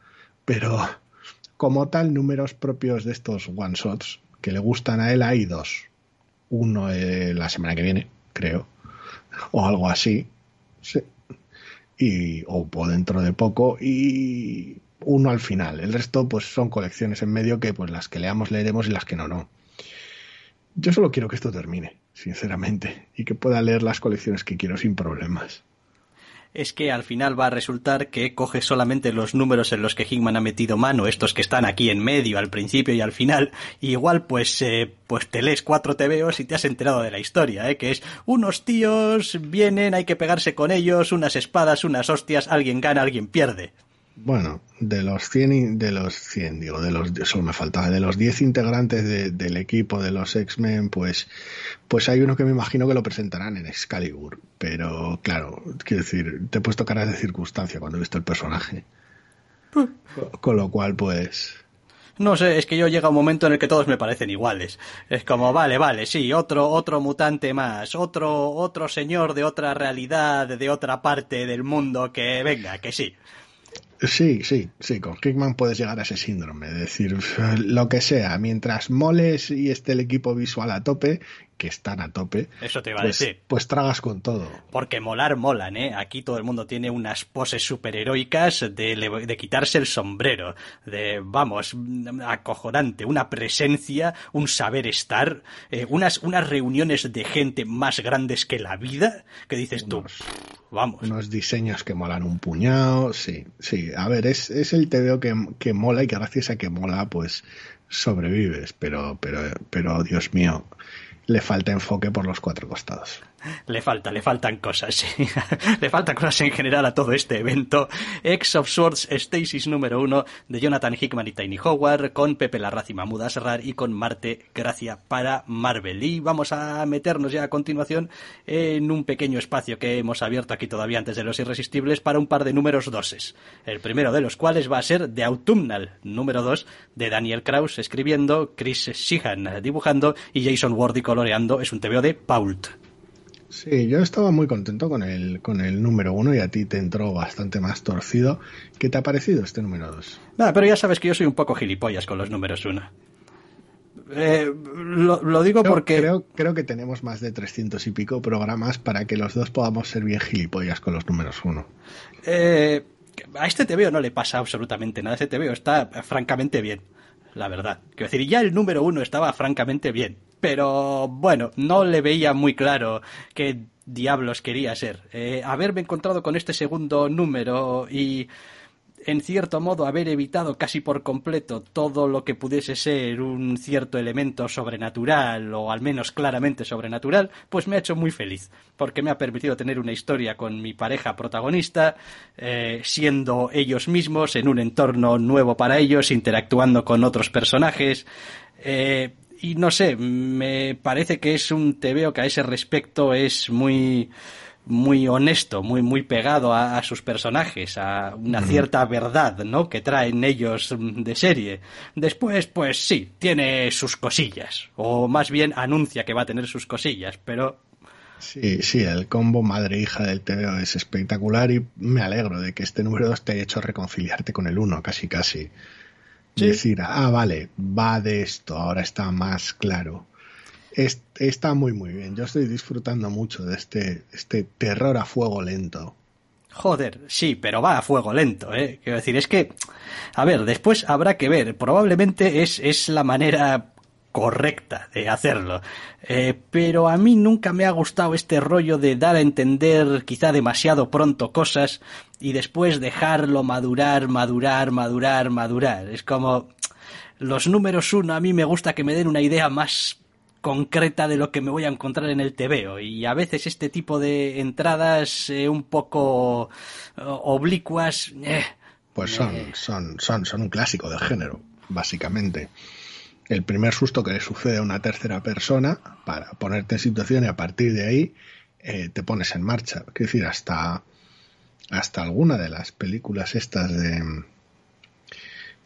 pero como tal números propios de estos one shots que le gustan a él hay dos. Uno la semana que viene, creo, o algo así. Sí. Y, o, dentro de poco, y uno al final. El resto, pues son colecciones en medio que, pues las que leamos, leeremos y las que no, no. Yo solo quiero que esto termine, sinceramente, y que pueda leer las colecciones que quiero sin problemas es que al final va a resultar que coge solamente los números en los que Hickman ha metido mano, estos que están aquí en medio, al principio y al final, y igual pues, eh, pues te lees cuatro TVOs y te has enterado de la historia, ¿eh? que es unos tíos vienen, hay que pegarse con ellos, unas espadas, unas hostias, alguien gana, alguien pierde. Bueno, de los 100, de los 100, digo, de los, solo me faltaba, de los 10 integrantes del equipo de los X-Men, pues, pues hay uno que me imagino que lo presentarán en Excalibur. Pero, claro, quiero decir, te he puesto caras de circunstancia cuando he visto el personaje. Pues [laughs] con, lo cual, pues, no sé, es que yo llega un momento en el que todos me parecen iguales. Es como, vale, vale, sí, otro, otro mutante más, otro, otro señor de otra realidad, de otra parte del mundo que venga, que sí. Sí, sí, sí, con Kickman puedes llegar a ese síndrome, es decir, lo que sea, mientras moles y esté el equipo visual a tope, que están a tope, Eso te iba a pues, decir. pues tragas con todo. Porque molar molan, ¿eh? Aquí todo el mundo tiene unas poses superheroicas de, de quitarse el sombrero, de, vamos, acojonante, una presencia, un saber estar, eh, unas, unas reuniones de gente más grandes que la vida, que dices tú, vamos. Unos diseños que molan un puñado, sí, sí. A ver, es, es el TVO que, que mola y que gracias a que mola, pues sobrevives, pero, pero, pero, Dios mío, le falta enfoque por los cuatro costados. Le falta, le faltan cosas, [laughs] le faltan cosas en general a todo este evento. X of Swords Stasis número uno de Jonathan Hickman y Tiny Howard, con Pepe Larraz y Mahmoud Asrar y con Marte Gracia para Marvel. Y vamos a meternos ya a continuación en un pequeño espacio que hemos abierto aquí todavía antes de los irresistibles para un par de números doses. El primero de los cuales va a ser The Autumnal número dos de Daniel Kraus escribiendo, Chris Sheehan dibujando y Jason Ward coloreando. Es un TVO de Pault. Sí, yo estaba muy contento con el, con el número uno y a ti te entró bastante más torcido. ¿Qué te ha parecido este número dos? Nada, pero ya sabes que yo soy un poco gilipollas con los números uno. Eh, lo, digo porque... Creo, creo que tenemos más de 300 y pico programas para que los dos podamos ser bien gilipollas con los números uno. Eh, a este TVO no le pasa absolutamente nada. Este TVO está francamente bien, la verdad. Quiero decir, ya el número uno estaba francamente bien pero bueno, no le veía muy claro qué diablos quería ser. Eh, haberme encontrado con este segundo número y en cierto modo haber evitado casi por completo todo lo que pudiese ser un cierto elemento sobrenatural o al menos claramente sobrenatural, pues me ha hecho muy feliz, porque me ha permitido tener una historia con mi pareja protagonista, eh, siendo ellos mismos en un entorno nuevo para ellos, interactuando con otros personajes, eh, y no sé, me parece que es un TVO que a ese respecto es muy muy honesto, muy, muy pegado a, a sus personajes, a una cierta verdad, ¿no? Que traen ellos de serie. Después, pues sí, tiene sus cosillas, o más bien anuncia que va a tener sus cosillas, pero Sí, sí, el combo madre-hija del TVO es espectacular y me alegro de que este número 2 te haya hecho reconciliarte con el 1, casi casi. Sí. Decir, ah, vale, va de esto, ahora está más claro. Es- está muy, muy bien. Yo estoy disfrutando mucho de este, este terror a fuego lento. Joder, sí, pero va a fuego lento, ¿eh? Quiero decir, es que, a ver, después habrá que ver. Probablemente es, es la manera correcta de hacerlo. Eh, pero a mí nunca me ha gustado este rollo de dar a entender quizá demasiado pronto cosas y después dejarlo madurar, madurar, madurar, madurar. Es como los números uno, a mí me gusta que me den una idea más concreta de lo que me voy a encontrar en el TVO y a veces este tipo de entradas eh, un poco eh, oblicuas eh, Pues son, son, son, son un clásico del género, básicamente. El primer susto que le sucede a una tercera persona para ponerte en situación y a partir de ahí eh, te pones en marcha. Quiero decir, hasta, hasta alguna de las películas estas de...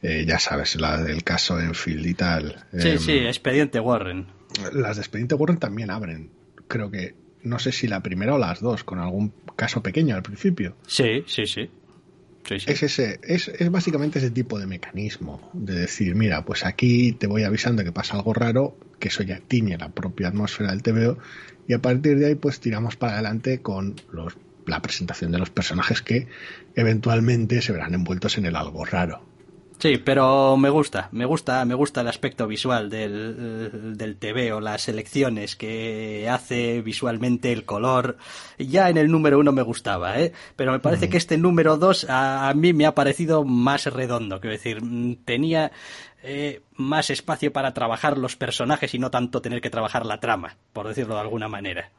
eh, ya sabes, la del caso Enfield y tal. sí em, sí expediente Warren las de Expediente Warren también abren. Creo que, no sé si la primera o las dos, con algún caso pequeño al principio. sí sí sí Es ese, es, es básicamente ese tipo de mecanismo de decir, mira, pues aquí te voy avisando que pasa algo raro, que eso ya tiñe la propia atmósfera del TVO, y a partir de ahí pues tiramos para adelante con los, la presentación de los personajes que eventualmente se verán envueltos en el algo raro. Sí, pero me gusta, me gusta, me gusta el aspecto visual del, del TVO, las selecciones que hace visualmente el color. Ya en el número uno me gustaba, ¿eh? Pero me parece que este número dos a, a mí me ha parecido más redondo, quiero decir, tenía eh, más espacio para trabajar los personajes y no tanto tener que trabajar la trama, por decirlo de alguna manera.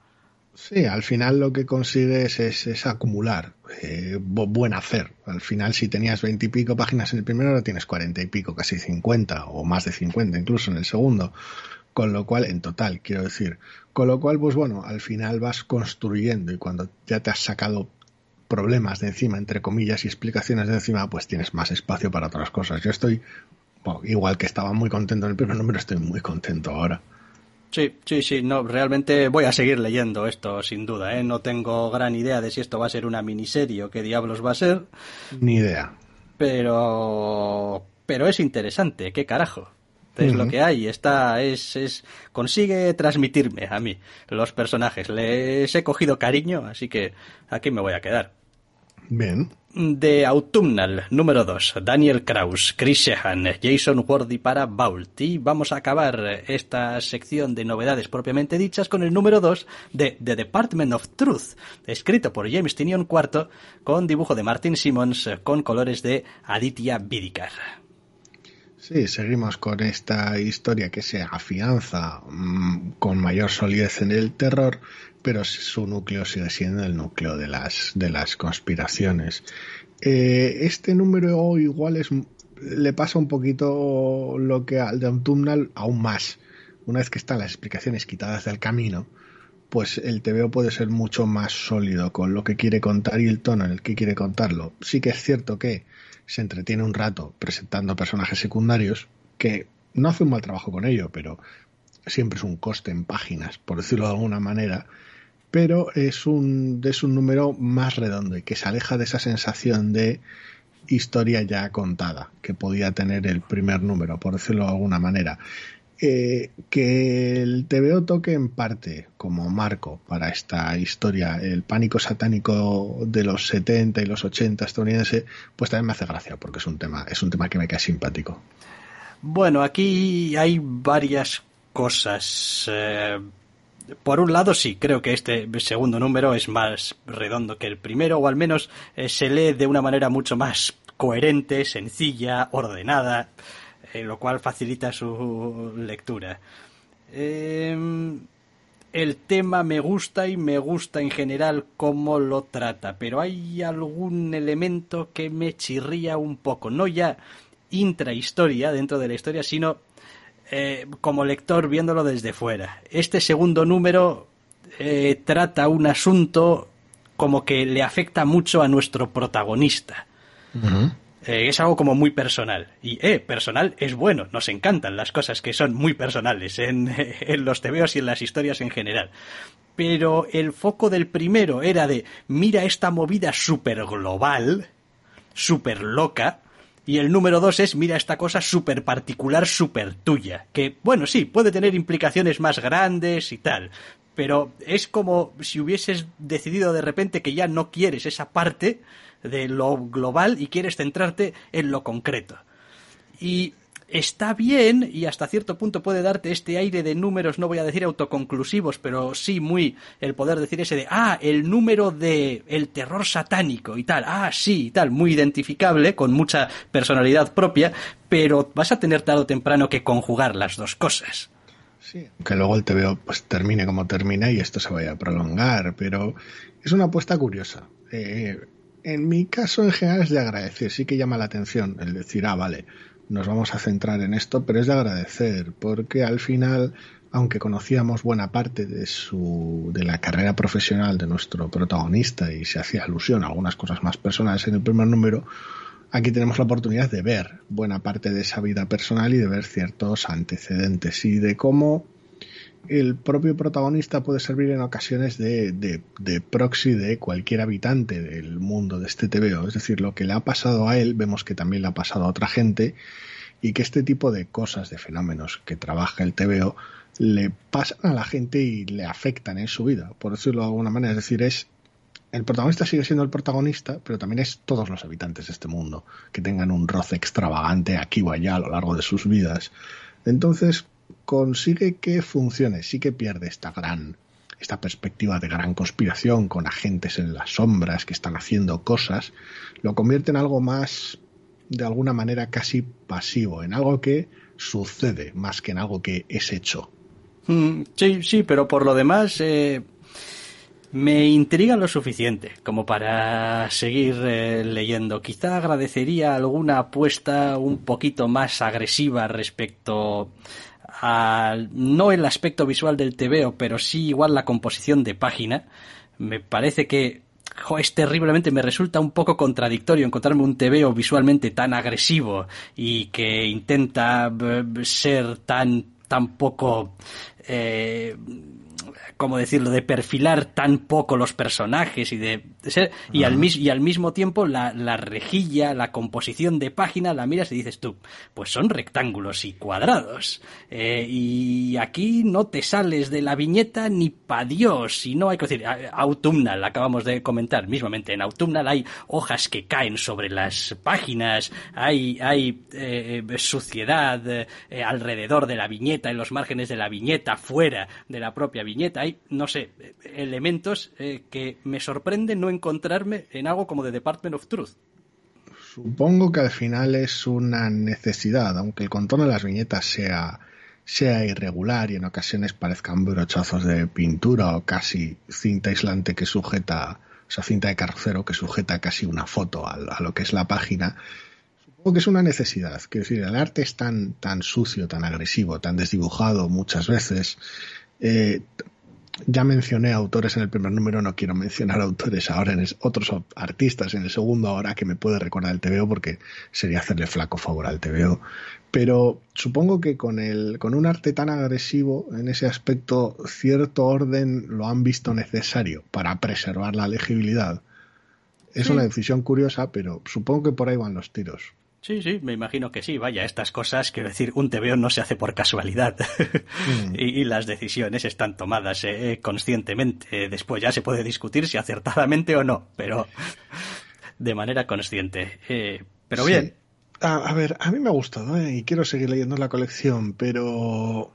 Sí, al final lo que consigues es, acumular, eh, bu- buen hacer. Al final, si tenías veintipico páginas en el primero, ahora tienes cuarenta y pico, casi cincuenta, o más de cincuenta incluso en el segundo. Con lo cual, en total, quiero decir. Con lo cual, pues bueno, al final vas construyendo y cuando ya te has sacado problemas de encima, entre comillas, y explicaciones de encima, pues tienes más espacio para otras cosas. Yo estoy, igual que estaba muy contento en el primer número, estoy muy contento ahora. Sí, sí, sí, no, realmente voy a seguir leyendo esto sin duda, ¿eh? No tengo gran idea de si esto va a ser una miniserie o qué diablos va a ser, Ni idea. pero pero es interesante, qué carajo. Es lo que hay, está es es consigue transmitirme a mí los personajes. Les he cogido cariño, así que aquí me voy a quedar. De Autumnal, número 2, Daniel Kraus, Chris Sheehan, Jason Wardy para Vault. Y vamos a acabar esta sección de novedades propiamente dichas con el número 2 de The Department of Truth, escrito por James Tinion IV, con dibujo de Martin Simmons, con colores de Aditya Bidikar. Sí, seguimos con esta historia que se afianza mm, con mayor solidez en el terror, pero su núcleo sigue siendo el núcleo de las, de las conspiraciones. Eh, este número igual es, le pasa un poquito lo que al de Autumnal, aún más. Una vez que están las explicaciones quitadas del camino, pues el TVO puede ser mucho más sólido con lo que quiere contar y el tono en el que quiere contarlo. Sí que es cierto que se entretiene un rato presentando personajes secundarios, que no hace un mal trabajo con ello, pero siempre es un coste en páginas, por decirlo de alguna manera, pero es un, es un número más redondo y que se aleja de esa sensación de historia ya contada que podía tener el primer número, por decirlo de alguna manera. Eh, que el TVO toque en parte como marco para esta historia el pánico satánico de los 70 y los 80 estadounidense, pues también me hace gracia porque es un tema, es un tema que me cae simpático. Bueno, aquí hay varias cosas. Eh, por un lado, sí, creo que este segundo número es más redondo que el primero, o al menos eh, se lee de una manera mucho más coherente, sencilla, ordenada, lo cual facilita su lectura. Eh, el tema me gusta y me gusta en general cómo lo trata, pero hay algún elemento que me chirría un poco, no ya intrahistoria dentro de la historia, sino eh, como lector viéndolo desde fuera. Este segundo número eh, trata un asunto como que le afecta mucho a nuestro protagonista. Eh, es algo como muy personal. Y, eh, personal es bueno. Nos encantan las cosas que son muy personales en, [laughs] los tebeos y en las historias en general. Pero el foco del primero era de, mira esta movida súper global, súper loca, y el número dos es, mira esta cosa súper particular, súper tuya. Que, bueno, sí, puede tener implicaciones más grandes y tal. Pero es como si hubieses decidido de repente que ya no quieres esa parte de lo global y quieres centrarte en lo concreto. Y está bien y hasta cierto punto puede darte este aire de números, no voy a decir autoconclusivos, pero sí muy el poder decir ese de, ah, el número de el terror satánico y tal, ah, sí, y tal, muy identificable, con mucha personalidad propia, pero vas a tener tarde o temprano que conjugar las dos cosas. Sí, que luego el TVO pues termine como termina y esto se vaya a prolongar, pero es una apuesta curiosa. Eh, en mi caso en general es de agradecer, sí que llama la atención el decir, ah, vale, nos vamos a centrar en esto, pero es de agradecer, porque al final, aunque conocíamos buena parte de su de la carrera profesional de nuestro protagonista y se hacía alusión a algunas cosas más personales en el primer número, aquí tenemos la oportunidad de ver buena parte de esa vida personal y de ver ciertos antecedentes y de cómo el propio protagonista puede servir en ocasiones de, de, proxy de cualquier habitante del mundo de este TVO. Es decir, lo que le ha pasado a él, vemos que también le ha pasado a otra gente y que este tipo de cosas, de fenómenos que trabaja el TVO, le pasan a la gente y le afectan en su vida, por decirlo de alguna manera. Es decir, es el protagonista sigue siendo el protagonista, pero también es todos los habitantes de este mundo que tengan un roce extravagante aquí o allá a lo largo de sus vidas. Entonces, consigue que funcione, sí que pierde esta gran esta perspectiva de gran conspiración con agentes en las sombras que están haciendo cosas, lo convierte en algo más de alguna manera casi pasivo, en algo que sucede más que en algo que es hecho. Mm, sí, sí, pero por lo demás eh, me intriga lo suficiente como para seguir eh, leyendo. Quizá agradecería alguna apuesta un poquito más agresiva respecto no el aspecto visual del TVO, pero sí igual la composición de página, me parece que es terriblemente, me resulta un poco contradictorio encontrarme un TVO visualmente tan agresivo y que intenta eh, ser tan, tan poco eh, ¿cómo decirlo?, de perfilar tan poco los personajes y de, ser, y, al, y al mismo tiempo la, la, rejilla, la composición de página, la miras y dices tú, pues son rectángulos y cuadrados. Eh, y aquí no te sales de la viñeta ni pa' Dios, y no hay que decir, Autumnal, acabamos de comentar mismamente, en Autumnal hay hojas que caen sobre las páginas, hay, hay eh, suciedad eh, alrededor de la viñeta, en los márgenes de la viñeta, fuera de la propia viñeta, no sé, elementos eh, que me sorprende no encontrarme en algo como de Department of Truth. Supongo que al final es una necesidad, aunque el contorno de las viñetas sea, sea irregular y en ocasiones parezcan brochazos de pintura o casi cinta aislante que sujeta, o sea, cinta de carrocero que sujeta casi una foto a, lo que es la página. Supongo que es una necesidad. Quiero decir, el arte es tan, tan sucio, tan agresivo, tan desdibujado muchas veces. Eh, ya mencioné autores en el primer número, no quiero mencionar [laughs] autores ahora en otros artistas en el segundo ahora que me puede recordar el TVO porque sería hacerle flaco favor al TVO. Pero supongo que con el, con un arte tan agresivo, en ese aspecto, cierto orden lo han visto necesario para preservar la legibilidad. Es una decisión curiosa, pero supongo que por ahí van los tiros. Sí, sí, me imagino que sí. Vaya, estas cosas, quiero decir, un TVO no se hace por casualidad. Mm. [laughs] y, las decisiones están tomadas eh, conscientemente. Después ya se puede discutir si acertadamente o no, pero de manera consciente. Eh, pero bien. A, ver, a mí me ha gustado eh, y quiero seguir leyendo la colección, pero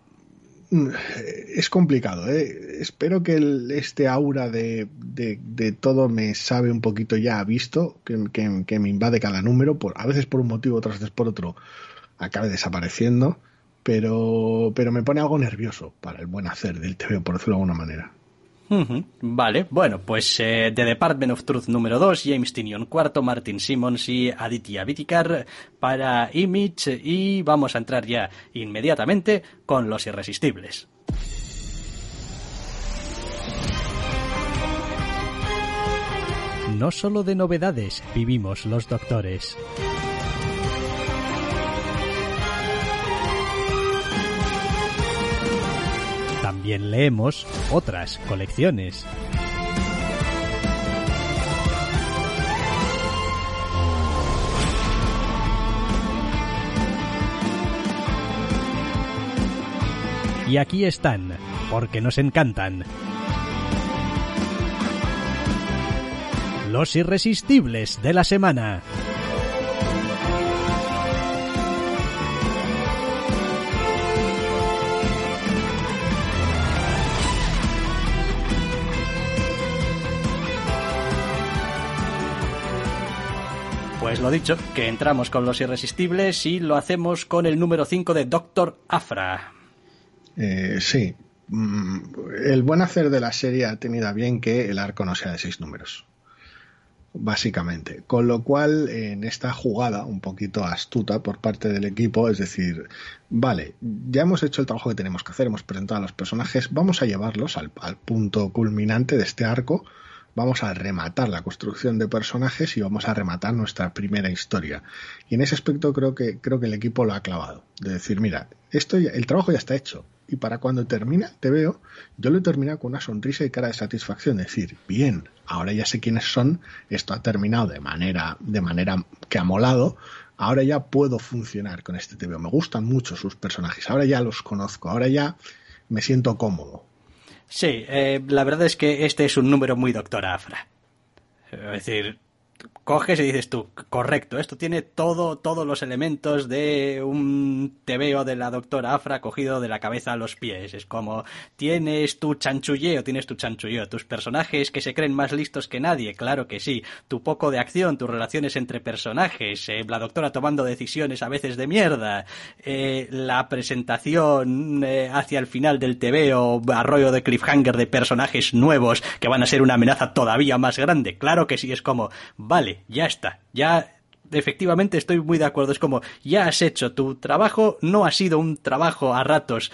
es complicado, ¿eh? Espero que este aura de, todo me sabe un poquito ya visto, que, me invade cada número, por, a veces por un motivo, otras veces por otro, acabe desapareciendo, pero, pero me pone algo nervioso para el buen hacer del TV, por decirlo de alguna manera. Vale, bueno, pues eh, The Department of Truth número 2, James Tinion cuarto, Martin Simmons y Aditya Vitikar para Image y vamos a entrar ya inmediatamente con Los Irresistibles. no solo de novedades vivimos los doctores. También leemos otras colecciones. Y aquí están, porque nos encantan. Los irresistibles de la semana. Lo dicho, que entramos con los irresistibles y lo hacemos con el número 5 de Doctor Afra. Eh, sí. Mm, El buen hacer de la serie ha tenido bien que el arco no sea de seis números. Básicamente. Con lo cual, en esta jugada un poquito astuta por parte del equipo, es decir, vale, ya hemos hecho el trabajo que tenemos que hacer, hemos presentado a los personajes, vamos a llevarlos al punto culminante de este arco, vamos a rematar la construcción de personajes y vamos a rematar nuestra primera historia. Y en ese aspecto creo que, creo que el equipo lo ha clavado. De decir, mira, esto ya- el trabajo ya está hecho. Y para cuando termina, te veo, yo lo he terminado con una sonrisa y cara de satisfacción. Decir, bien, ahora ya sé quiénes son, esto ha terminado de manera, de manera que ha molado. Ahora ya puedo funcionar con este TVO. Me gustan mucho sus personajes. Ahora ya los conozco. Ahora ya me siento cómodo. Sí, eh, la verdad es que este es un número muy Doctor Afra. Es decir, coges y dices tú, correcto, esto tiene todo, todos los elementos de un tebeo de la doctora Afra cogido de la cabeza a los pies. Es como, tienes tu chanchulleo, tienes tu chanchulleo, tus personajes que se creen más listos que nadie, claro que sí, tu poco de acción, tus relaciones entre personajes, eh, la doctora tomando decisiones a veces de mierda, eh, la presentación eh, hacia el final del tebeo, arroyo de cliffhanger de personajes nuevos que van a ser una amenaza todavía más grande, claro que sí, es como, vale, ya está, ya efectivamente estoy muy de acuerdo. Es como, ya has hecho tu trabajo, no ha sido un trabajo a ratos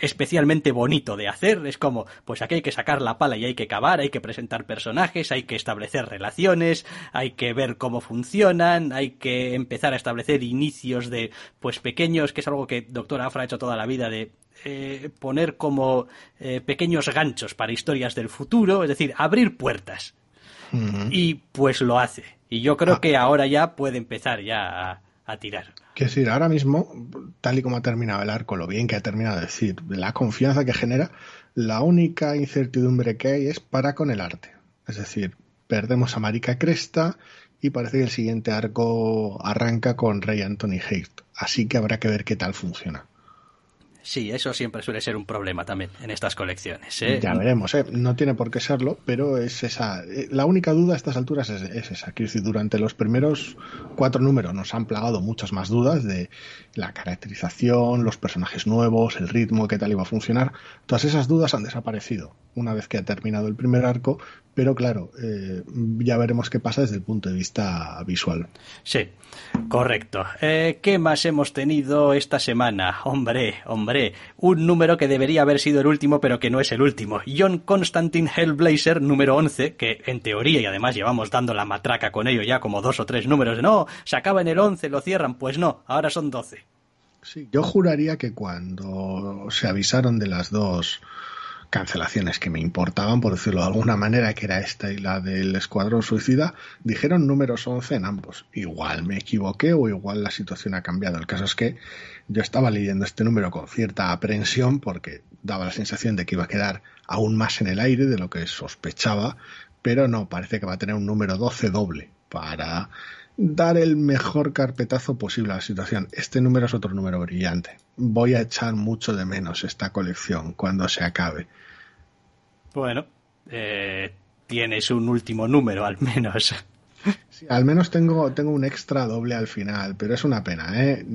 especialmente bonito de hacer. Es como, pues aquí hay que sacar la pala y hay que cavar, hay que presentar personajes, hay que establecer relaciones, hay que ver cómo funcionan, hay que empezar a establecer inicios de, pues pequeños, que es algo que Doctor Afra ha hecho toda la vida de eh, poner como eh, pequeños ganchos para historias del futuro, es decir, abrir puertas. Y pues lo hace. Y yo creo Ah. que ahora ya puede empezar ya a, a tirar. Quiero decir, ahora mismo, tal y como ha terminado el arco, lo bien que ha terminado de decir, la confianza que genera, la única incertidumbre que hay es para con el arte. Es decir, perdemos a Marica Cresta y parece que el siguiente arco arranca con Rey Anthony Haight. Así que habrá que ver qué tal funciona. Sí, eso siempre suele ser un problema también en estas colecciones. ¿eh? Ya veremos, ¿eh? no tiene por qué serlo, pero es esa. eh, La única duda a estas alturas es, es esa. Quiero decir, durante los primeros cuatro números nos han plagado muchas más dudas de la caracterización, los personajes nuevos, el ritmo, qué tal iba a funcionar. Todas esas dudas han desaparecido una vez que ha terminado el primer arco, pero claro, eh, ya veremos qué pasa desde el punto de vista visual. Sí, correcto. Eh, ¿Qué más hemos tenido esta semana? Hombre, hombre, un número que debería haber sido el último, pero que no es el último. John Constantine Hellblazer, número 11, que en teoría, y además llevamos dando la matraca con ello ya como dos o tres números, no, se acaba en el 11, lo cierran. Pues no, ahora son 12. Sí, yo juraría que cuando se avisaron de las dos cancelaciones que me importaban, por decirlo de alguna manera, que era esta y la del Escuadrón Suicida, dijeron números 11 en ambos. Igual me equivoqué o igual la situación ha cambiado. El caso es que yo estaba leyendo este número con cierta aprensión porque daba la sensación de que iba a quedar aún más en el aire de lo que sospechaba, pero no, parece que va a tener un número 12 doble para dar el mejor carpetazo posible a la situación. Este número es otro número brillante. Voy a echar mucho de menos esta colección cuando se acabe. Bueno, eh, tienes un último número al menos. [laughs] Sí, al menos tengo, tengo un extra doble al final, pero es una pena, ¿eh?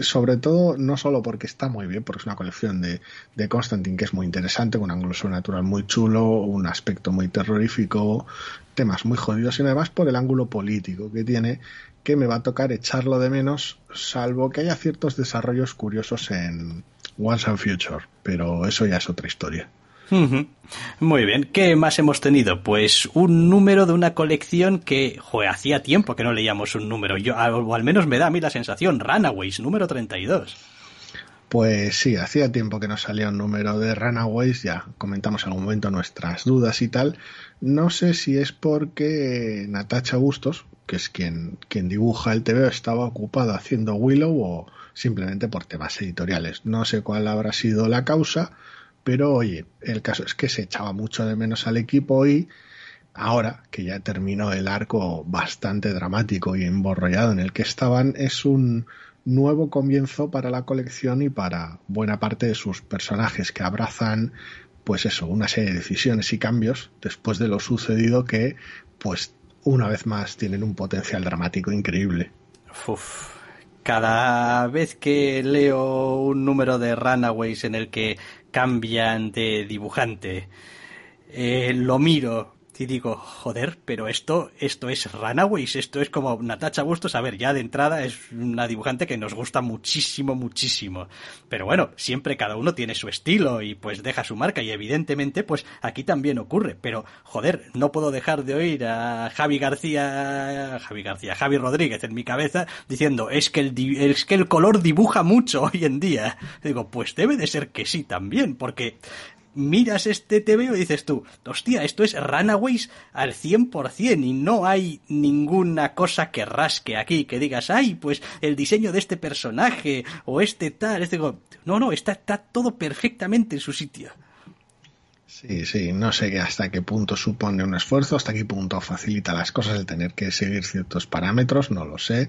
Sobre todo, no solo porque está muy bien, porque es una colección de, de Constantine que es muy interesante, con un ángulo sobrenatural muy chulo, un aspecto muy terrorífico, temas muy jodidos, sino además por el ángulo político que tiene, que me va a tocar echarlo de menos, salvo que haya ciertos desarrollos curiosos en Once and Future, pero eso ya es otra historia. Muy bien, ¿qué más hemos tenido? Pues un número de una colección que, joder, hacía tiempo que no leíamos un número, yo, o al menos me da a mí la sensación, Runaways, número 32. Pues sí, hacía tiempo que no salía un número de Runaways, ya comentamos en algún momento nuestras dudas y tal. No sé si es porque Natacha Bustos, que es quien, quien dibuja el TV, estaba ocupado haciendo Willow o simplemente por temas editoriales. No sé cuál habrá sido la causa, pero oye, el caso es que se echaba mucho de menos al equipo y ahora que ya terminó el arco bastante dramático y emborrollado en el que estaban, es un nuevo comienzo para la colección y para buena parte de sus personajes que abrazan pues eso, una serie de decisiones y cambios después de lo sucedido que pues una vez más tienen un potencial dramático increíble. Uf. Cada vez que leo un número de Runaways en el que cambian de dibujante, eh, lo miro y digo, joder, pero esto, esto es Runaways, esto es como Natacha Bustos, a ver, ya de entrada es una dibujante que nos gusta muchísimo, muchísimo. Pero bueno, siempre cada uno tiene su estilo y pues deja su marca y evidentemente pues aquí también ocurre. Pero joder, no puedo dejar de oír a Javi García, Javi García, Javi Rodríguez en mi cabeza diciendo, es que el, es que el color dibuja mucho hoy en día. Digo, pues debe de ser que sí también, porque miras este TVO y dices tú, hostia, esto es Runaways al 100% y no hay ninguna cosa que rasque aquí, que digas, ay, pues el diseño de este personaje o este tal, este... No, no, está, está todo perfectamente en su sitio. Sí, sí, no sé hasta qué punto supone un esfuerzo, hasta qué punto facilita las cosas el tener que seguir ciertos parámetros, no lo sé,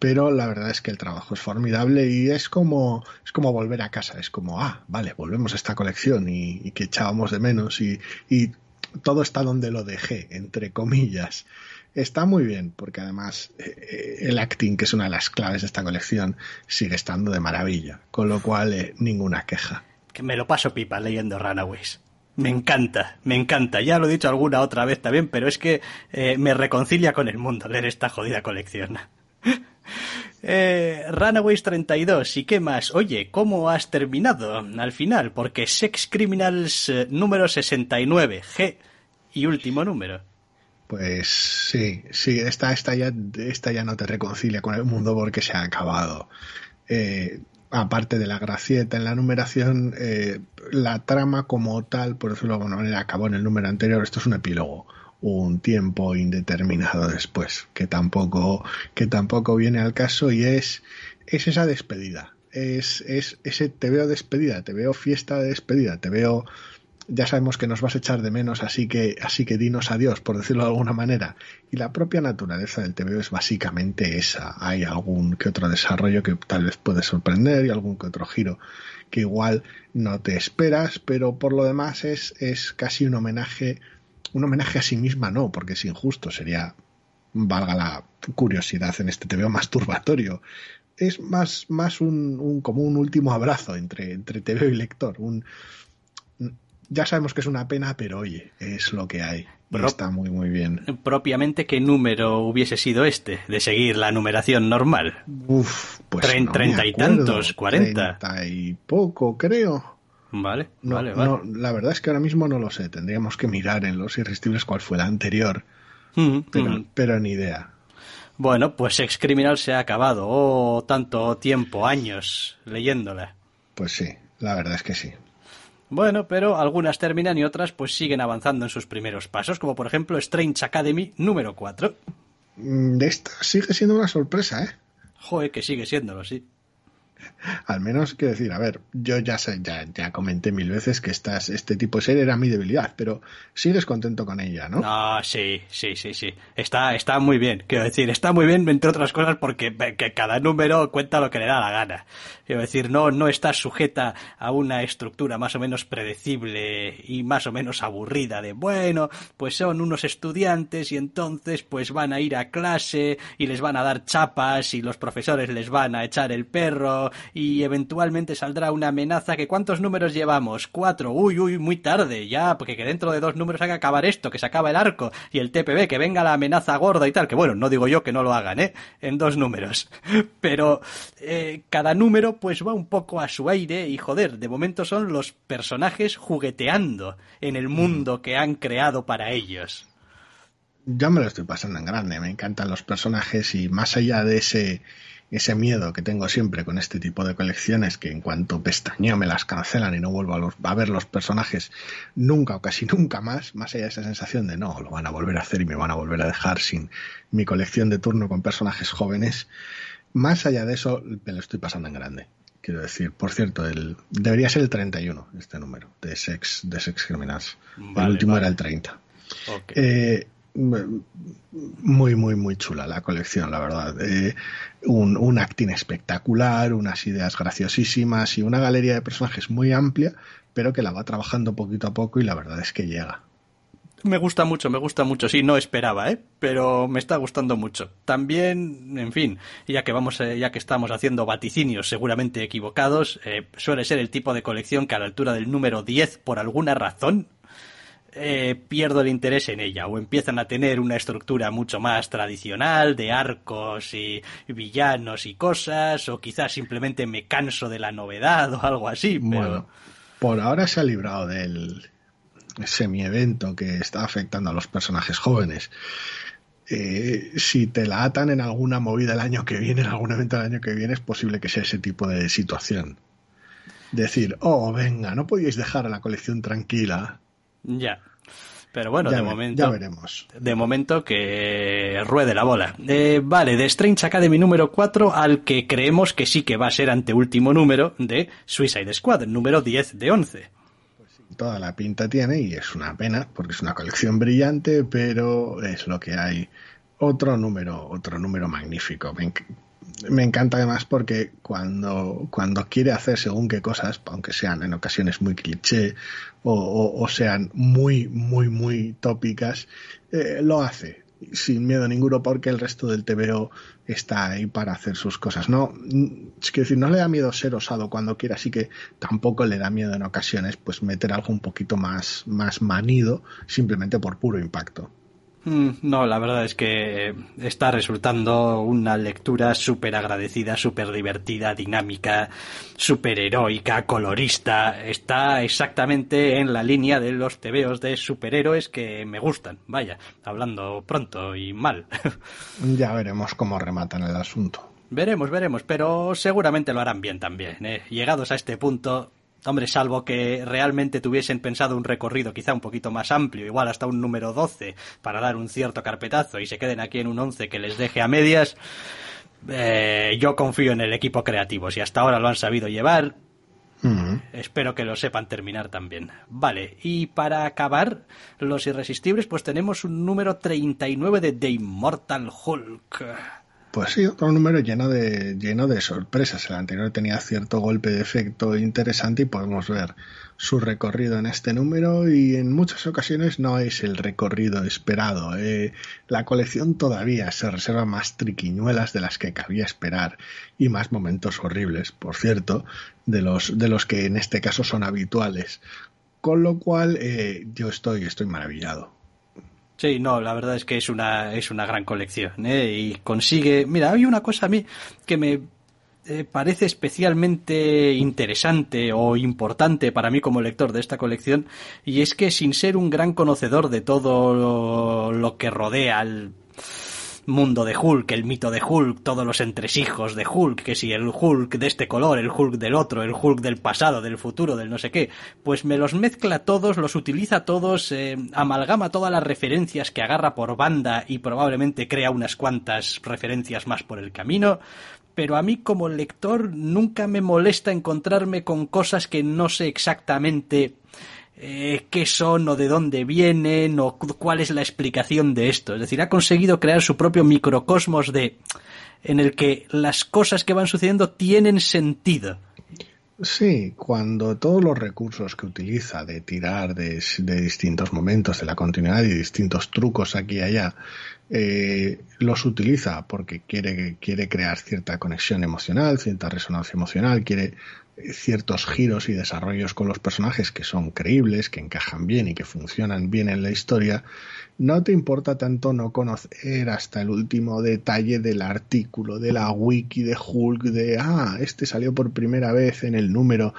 pero la verdad es que el trabajo es formidable y es como, es como volver a casa, es como, ah, vale, volvemos a esta colección y, que echábamos de menos y, y todo está donde lo dejé, entre comillas. Está muy bien, porque además eh, el acting, que es una de las claves de esta colección, sigue estando de maravilla, con lo cual eh, ninguna queja. Que me lo paso pipa leyendo Runaways. Me encanta, me encanta. Ya lo he dicho alguna otra vez también, pero es que eh, me reconcilia con el mundo leer esta jodida colección. [laughs] Eh, Runaways 32, ¿y qué más? Oye, ¿cómo has terminado al final? Porque Sex Criminals eh, número 69, G y último número. Pues sí, sí, esta, esta, ya, esta ya no te reconcilia con el mundo porque se ha acabado. Eh, aparte de la gracieta en la numeración, eh, la trama como tal, por decirlo manera, acabó en el número anterior. Esto es un epílogo un tiempo indeterminado después, que tampoco, que tampoco viene al caso y es, es esa despedida. Es, es ese te veo despedida, te veo fiesta de despedida, te veo ya sabemos que nos vas a echar de menos, así que, así que dinos adiós, por decirlo de alguna manera. Y la propia naturaleza del TVO es básicamente esa. Hay algún que otro desarrollo que tal vez puede sorprender y algún que otro giro que igual no te esperas, pero por lo demás es, es casi un homenaje un homenaje a sí misma no, porque es injusto, sería, valga la curiosidad en este TVO, masturbatorio. Es más, más un, un, como un último abrazo entre, entre TVO y lector. Un, ya sabemos que es una pena, pero oye, es lo que hay. Está muy, muy bien. Propiamente, ¿qué número hubiese sido este? De seguir la numeración normal. Uf, pues. Treinta y tantos, cuarenta. Treinta y poco, creo. Vale, no, vale, vale. No, la verdad es que ahora mismo no lo sé. Tendríamos que mirar en los irresistibles cuál fue la anterior. Mm, pero, mm. pero ni idea. Bueno, pues Ex Criminal se ha acabado. Oh, tanto tiempo, años leyéndola. Pues sí, la verdad es que sí. Bueno, pero algunas terminan y otras pues siguen avanzando en sus primeros pasos, como por ejemplo Strange Academy número 4. De esta sigue siendo una sorpresa, ¿eh? Joder, que sigue siéndolo, sí. Al menos quiero decir, a ver, yo ya sé, ya, ya comenté mil veces que estas, este tipo de serie era mi debilidad, pero sigues contento con ella, ¿no? No, sí, sí, sí, sí. Está, está muy bien. Quiero decir, está muy bien, entre otras cosas, porque que cada número cuenta lo que le da la gana. Quiero decir, no, no está sujeta a una estructura más o menos predecible y más o menos aburrida de, bueno, pues son unos estudiantes y entonces pues van a ir a clase y les van a dar chapas y los profesores les van a echar el perro y eventualmente saldrá una amenaza que ¿cuántos números llevamos? Cuatro. Uy, uy, muy tarde, ya, porque que dentro de dos números hay que acabar esto, que se acaba el arco y el TPB, que venga la amenaza gorda y tal, que bueno, no digo yo que no lo hagan, ¿eh? En dos números. [laughs] Pero eh, cada número pues va un poco a su aire y joder, de momento son los personajes jugueteando en el mundo que han creado para ellos. Yo me lo estoy pasando en grande, me encantan los personajes y más allá de ese ese miedo que tengo siempre con este tipo de colecciones que en cuanto pestañeo me las cancelan y no vuelvo a, a, ver los personajes nunca o casi nunca más, más allá de esa sensación de no, lo van a volver a hacer y me van a volver a dejar sin mi colección de turno con personajes jóvenes, más allá de eso me lo estoy pasando en grande. Quiero decir, por cierto, el, debería ser el 31 este número de Sex, de sex Criminals. Vale, el último vale. era el 30. Okay. Eh, muy, muy, muy chula la colección, la verdad. Eh, un, un, acting espectacular, unas ideas graciosísimas y una galería de personajes muy amplia, pero que la va trabajando poquito a poco y la verdad es que llega. Me gusta mucho, me gusta mucho. Sí, no esperaba, ¿eh? Pero me está gustando mucho. También, en fin, ya que vamos, eh, ya que estamos haciendo vaticinios seguramente equivocados, eh, suele ser el tipo de colección que a la altura del número 10, por alguna razón, eh, pierdo el interés en ella o empiezan a tener una estructura mucho más tradicional de arcos y villanos y cosas o quizás simplemente me canso de la novedad o algo así. Bueno, por ahora se ha librado del semi-evento que está afectando a los personajes jóvenes. Eh, si te la atan en alguna movida el año que viene, en algún evento del año que viene, es posible que sea ese tipo de situación. Decir, oh, venga, no podíais dejar a la colección tranquila. Ya. Pero bueno, ya de ve, momento. Ya veremos. De momento que ruede la bola. Eh, vale, de Strange Academy número 4 al que creemos que sí que va a ser anteúltimo número de Suicide Squad, número 10 de 11 toda la pinta tiene y es una pena porque es una colección brillante, pero es lo que hay. Otro número, otro número magnífico. Me, enc me, encanta además porque cuando, cuando quiere hacer según qué cosas, aunque sean en ocasiones muy cliché o, sean muy, muy, muy tópicas, eh, lo hace sin miedo ninguno porque el resto del TVO está ahí para hacer sus cosas. No, es que decir, no le da miedo ser osado cuando quiera, así que tampoco le da miedo en ocasiones pues meter algo un poquito más, más manido simplemente por puro impacto. Mm, No, la verdad es que está resultando una lectura súper agradecida, súper divertida, dinámica, súper heroica, colorista. Está exactamente en la línea de los tebeos de superhéroes que me gustan. Vaya, hablando pronto y mal. [laughs] Ya veremos cómo rematan el asunto. Veremos, veremos, pero seguramente lo harán bien también. ¿eh? Llegados a este punto, Hombre, salvo que realmente tuviesen pensado un recorrido quizá un poquito más amplio, igual hasta un número 12, para dar un cierto carpetazo y se queden aquí en un 11 que les deje a medias, eh, yo confío en el equipo creativo. Si hasta ahora lo han sabido llevar, Uh -huh. espero que lo sepan terminar también. Vale, y para acabar, los irresistibles, pues tenemos un número 39 de The Immortal Hulk. Pues sí, otro número lleno de, lleno de sorpresas. El anterior tenía cierto golpe de efecto interesante y podemos ver su recorrido en este número y en muchas ocasiones no es el recorrido esperado. Eh, la colección todavía se reserva más triquiñuelas de las que cabía esperar y más momentos horribles, por cierto, de los, de los que en este caso son habituales. Con lo cual eh, yo estoy, estoy maravillado. Sí, no, la verdad es que es una, es una gran colección, ¿eh? Y consigue. Mira, hay una cosa a mí que me eh, parece especialmente interesante o importante para mí como lector de esta colección, y es que sin ser un gran conocedor de todo lo, lo que rodea al mundo de Hulk, el mito de Hulk, todos los entresijos de Hulk, que si el Hulk de este color, el Hulk del otro, el Hulk del pasado, del futuro, del no sé qué, pues me los mezcla todos, los utiliza todos, eh, amalgama todas las referencias que agarra por banda y probablemente crea unas cuantas referencias más por el camino, pero a mí como lector nunca me molesta encontrarme con cosas que no sé exactamente eh, qué son o de dónde vienen o cuál es la explicación de esto. Es decir, ha conseguido crear su propio microcosmos de en el que las cosas que van sucediendo tienen sentido. Sí, cuando todos los recursos que utiliza de tirar de, de distintos momentos de la continuidad y distintos trucos aquí y allá, eh, los utiliza porque quiere, quiere crear cierta conexión emocional, cierta resonancia emocional, quiere ciertos giros y desarrollos con los personajes que son creíbles, que encajan bien y que funcionan bien en la historia, no te importa tanto no conocer hasta el último detalle del artículo, de la wiki de Hulk, de, ah, este salió por primera vez en el número.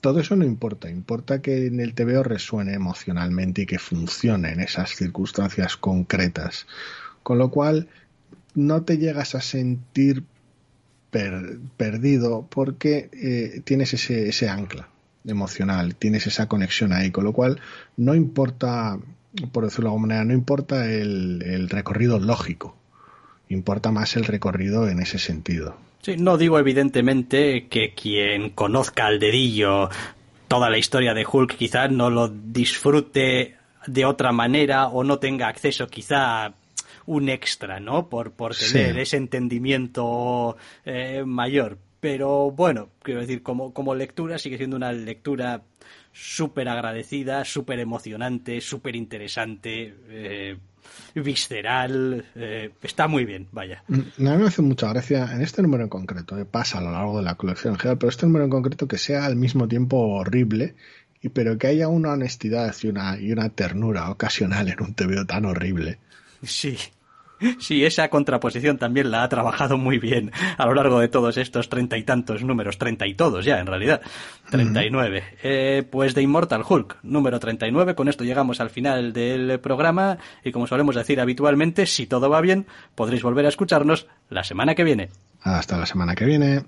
Todo eso no importa, importa que en el TVO resuene emocionalmente y que funcione en esas circunstancias concretas. Con lo cual, no te llegas a sentir perdido porque eh, tienes ese, ese ancla emocional, tienes esa conexión ahí, con lo cual no importa por decirlo de alguna manera, no importa el, recorrido lógico, importa más el recorrido en ese sentido. Sí, no digo evidentemente que quien conozca al dedillo toda la historia de Hulk quizás no lo disfrute de otra manera o no tenga acceso quizá un extra, ¿no? Por, por tener ese entendimiento eh, mayor. Pero bueno, quiero decir, como, como lectura sigue siendo una lectura súper agradecida, súper emocionante, súper interesante, eh, visceral. Eh, está muy bien, vaya. Mm, a mí me hace mucha gracia en este número en concreto, eh, pasa a lo largo de la colección en general, pero este número en concreto que sea al mismo tiempo horrible, y pero que haya una honestidad y una, y una ternura ocasional en un TVO tan horrible. Sí. Sí, esa contraposición también la ha trabajado muy bien a lo largo de todos estos treinta y tantos números, treinta y todos ya en realidad, treinta y nueve. Eh, pues de Immortal Hulk, número treinta y nueve, con esto llegamos al final del programa y como solemos decir habitualmente, si todo va bien, podréis volver a escucharnos la semana que viene. Hasta la semana que viene.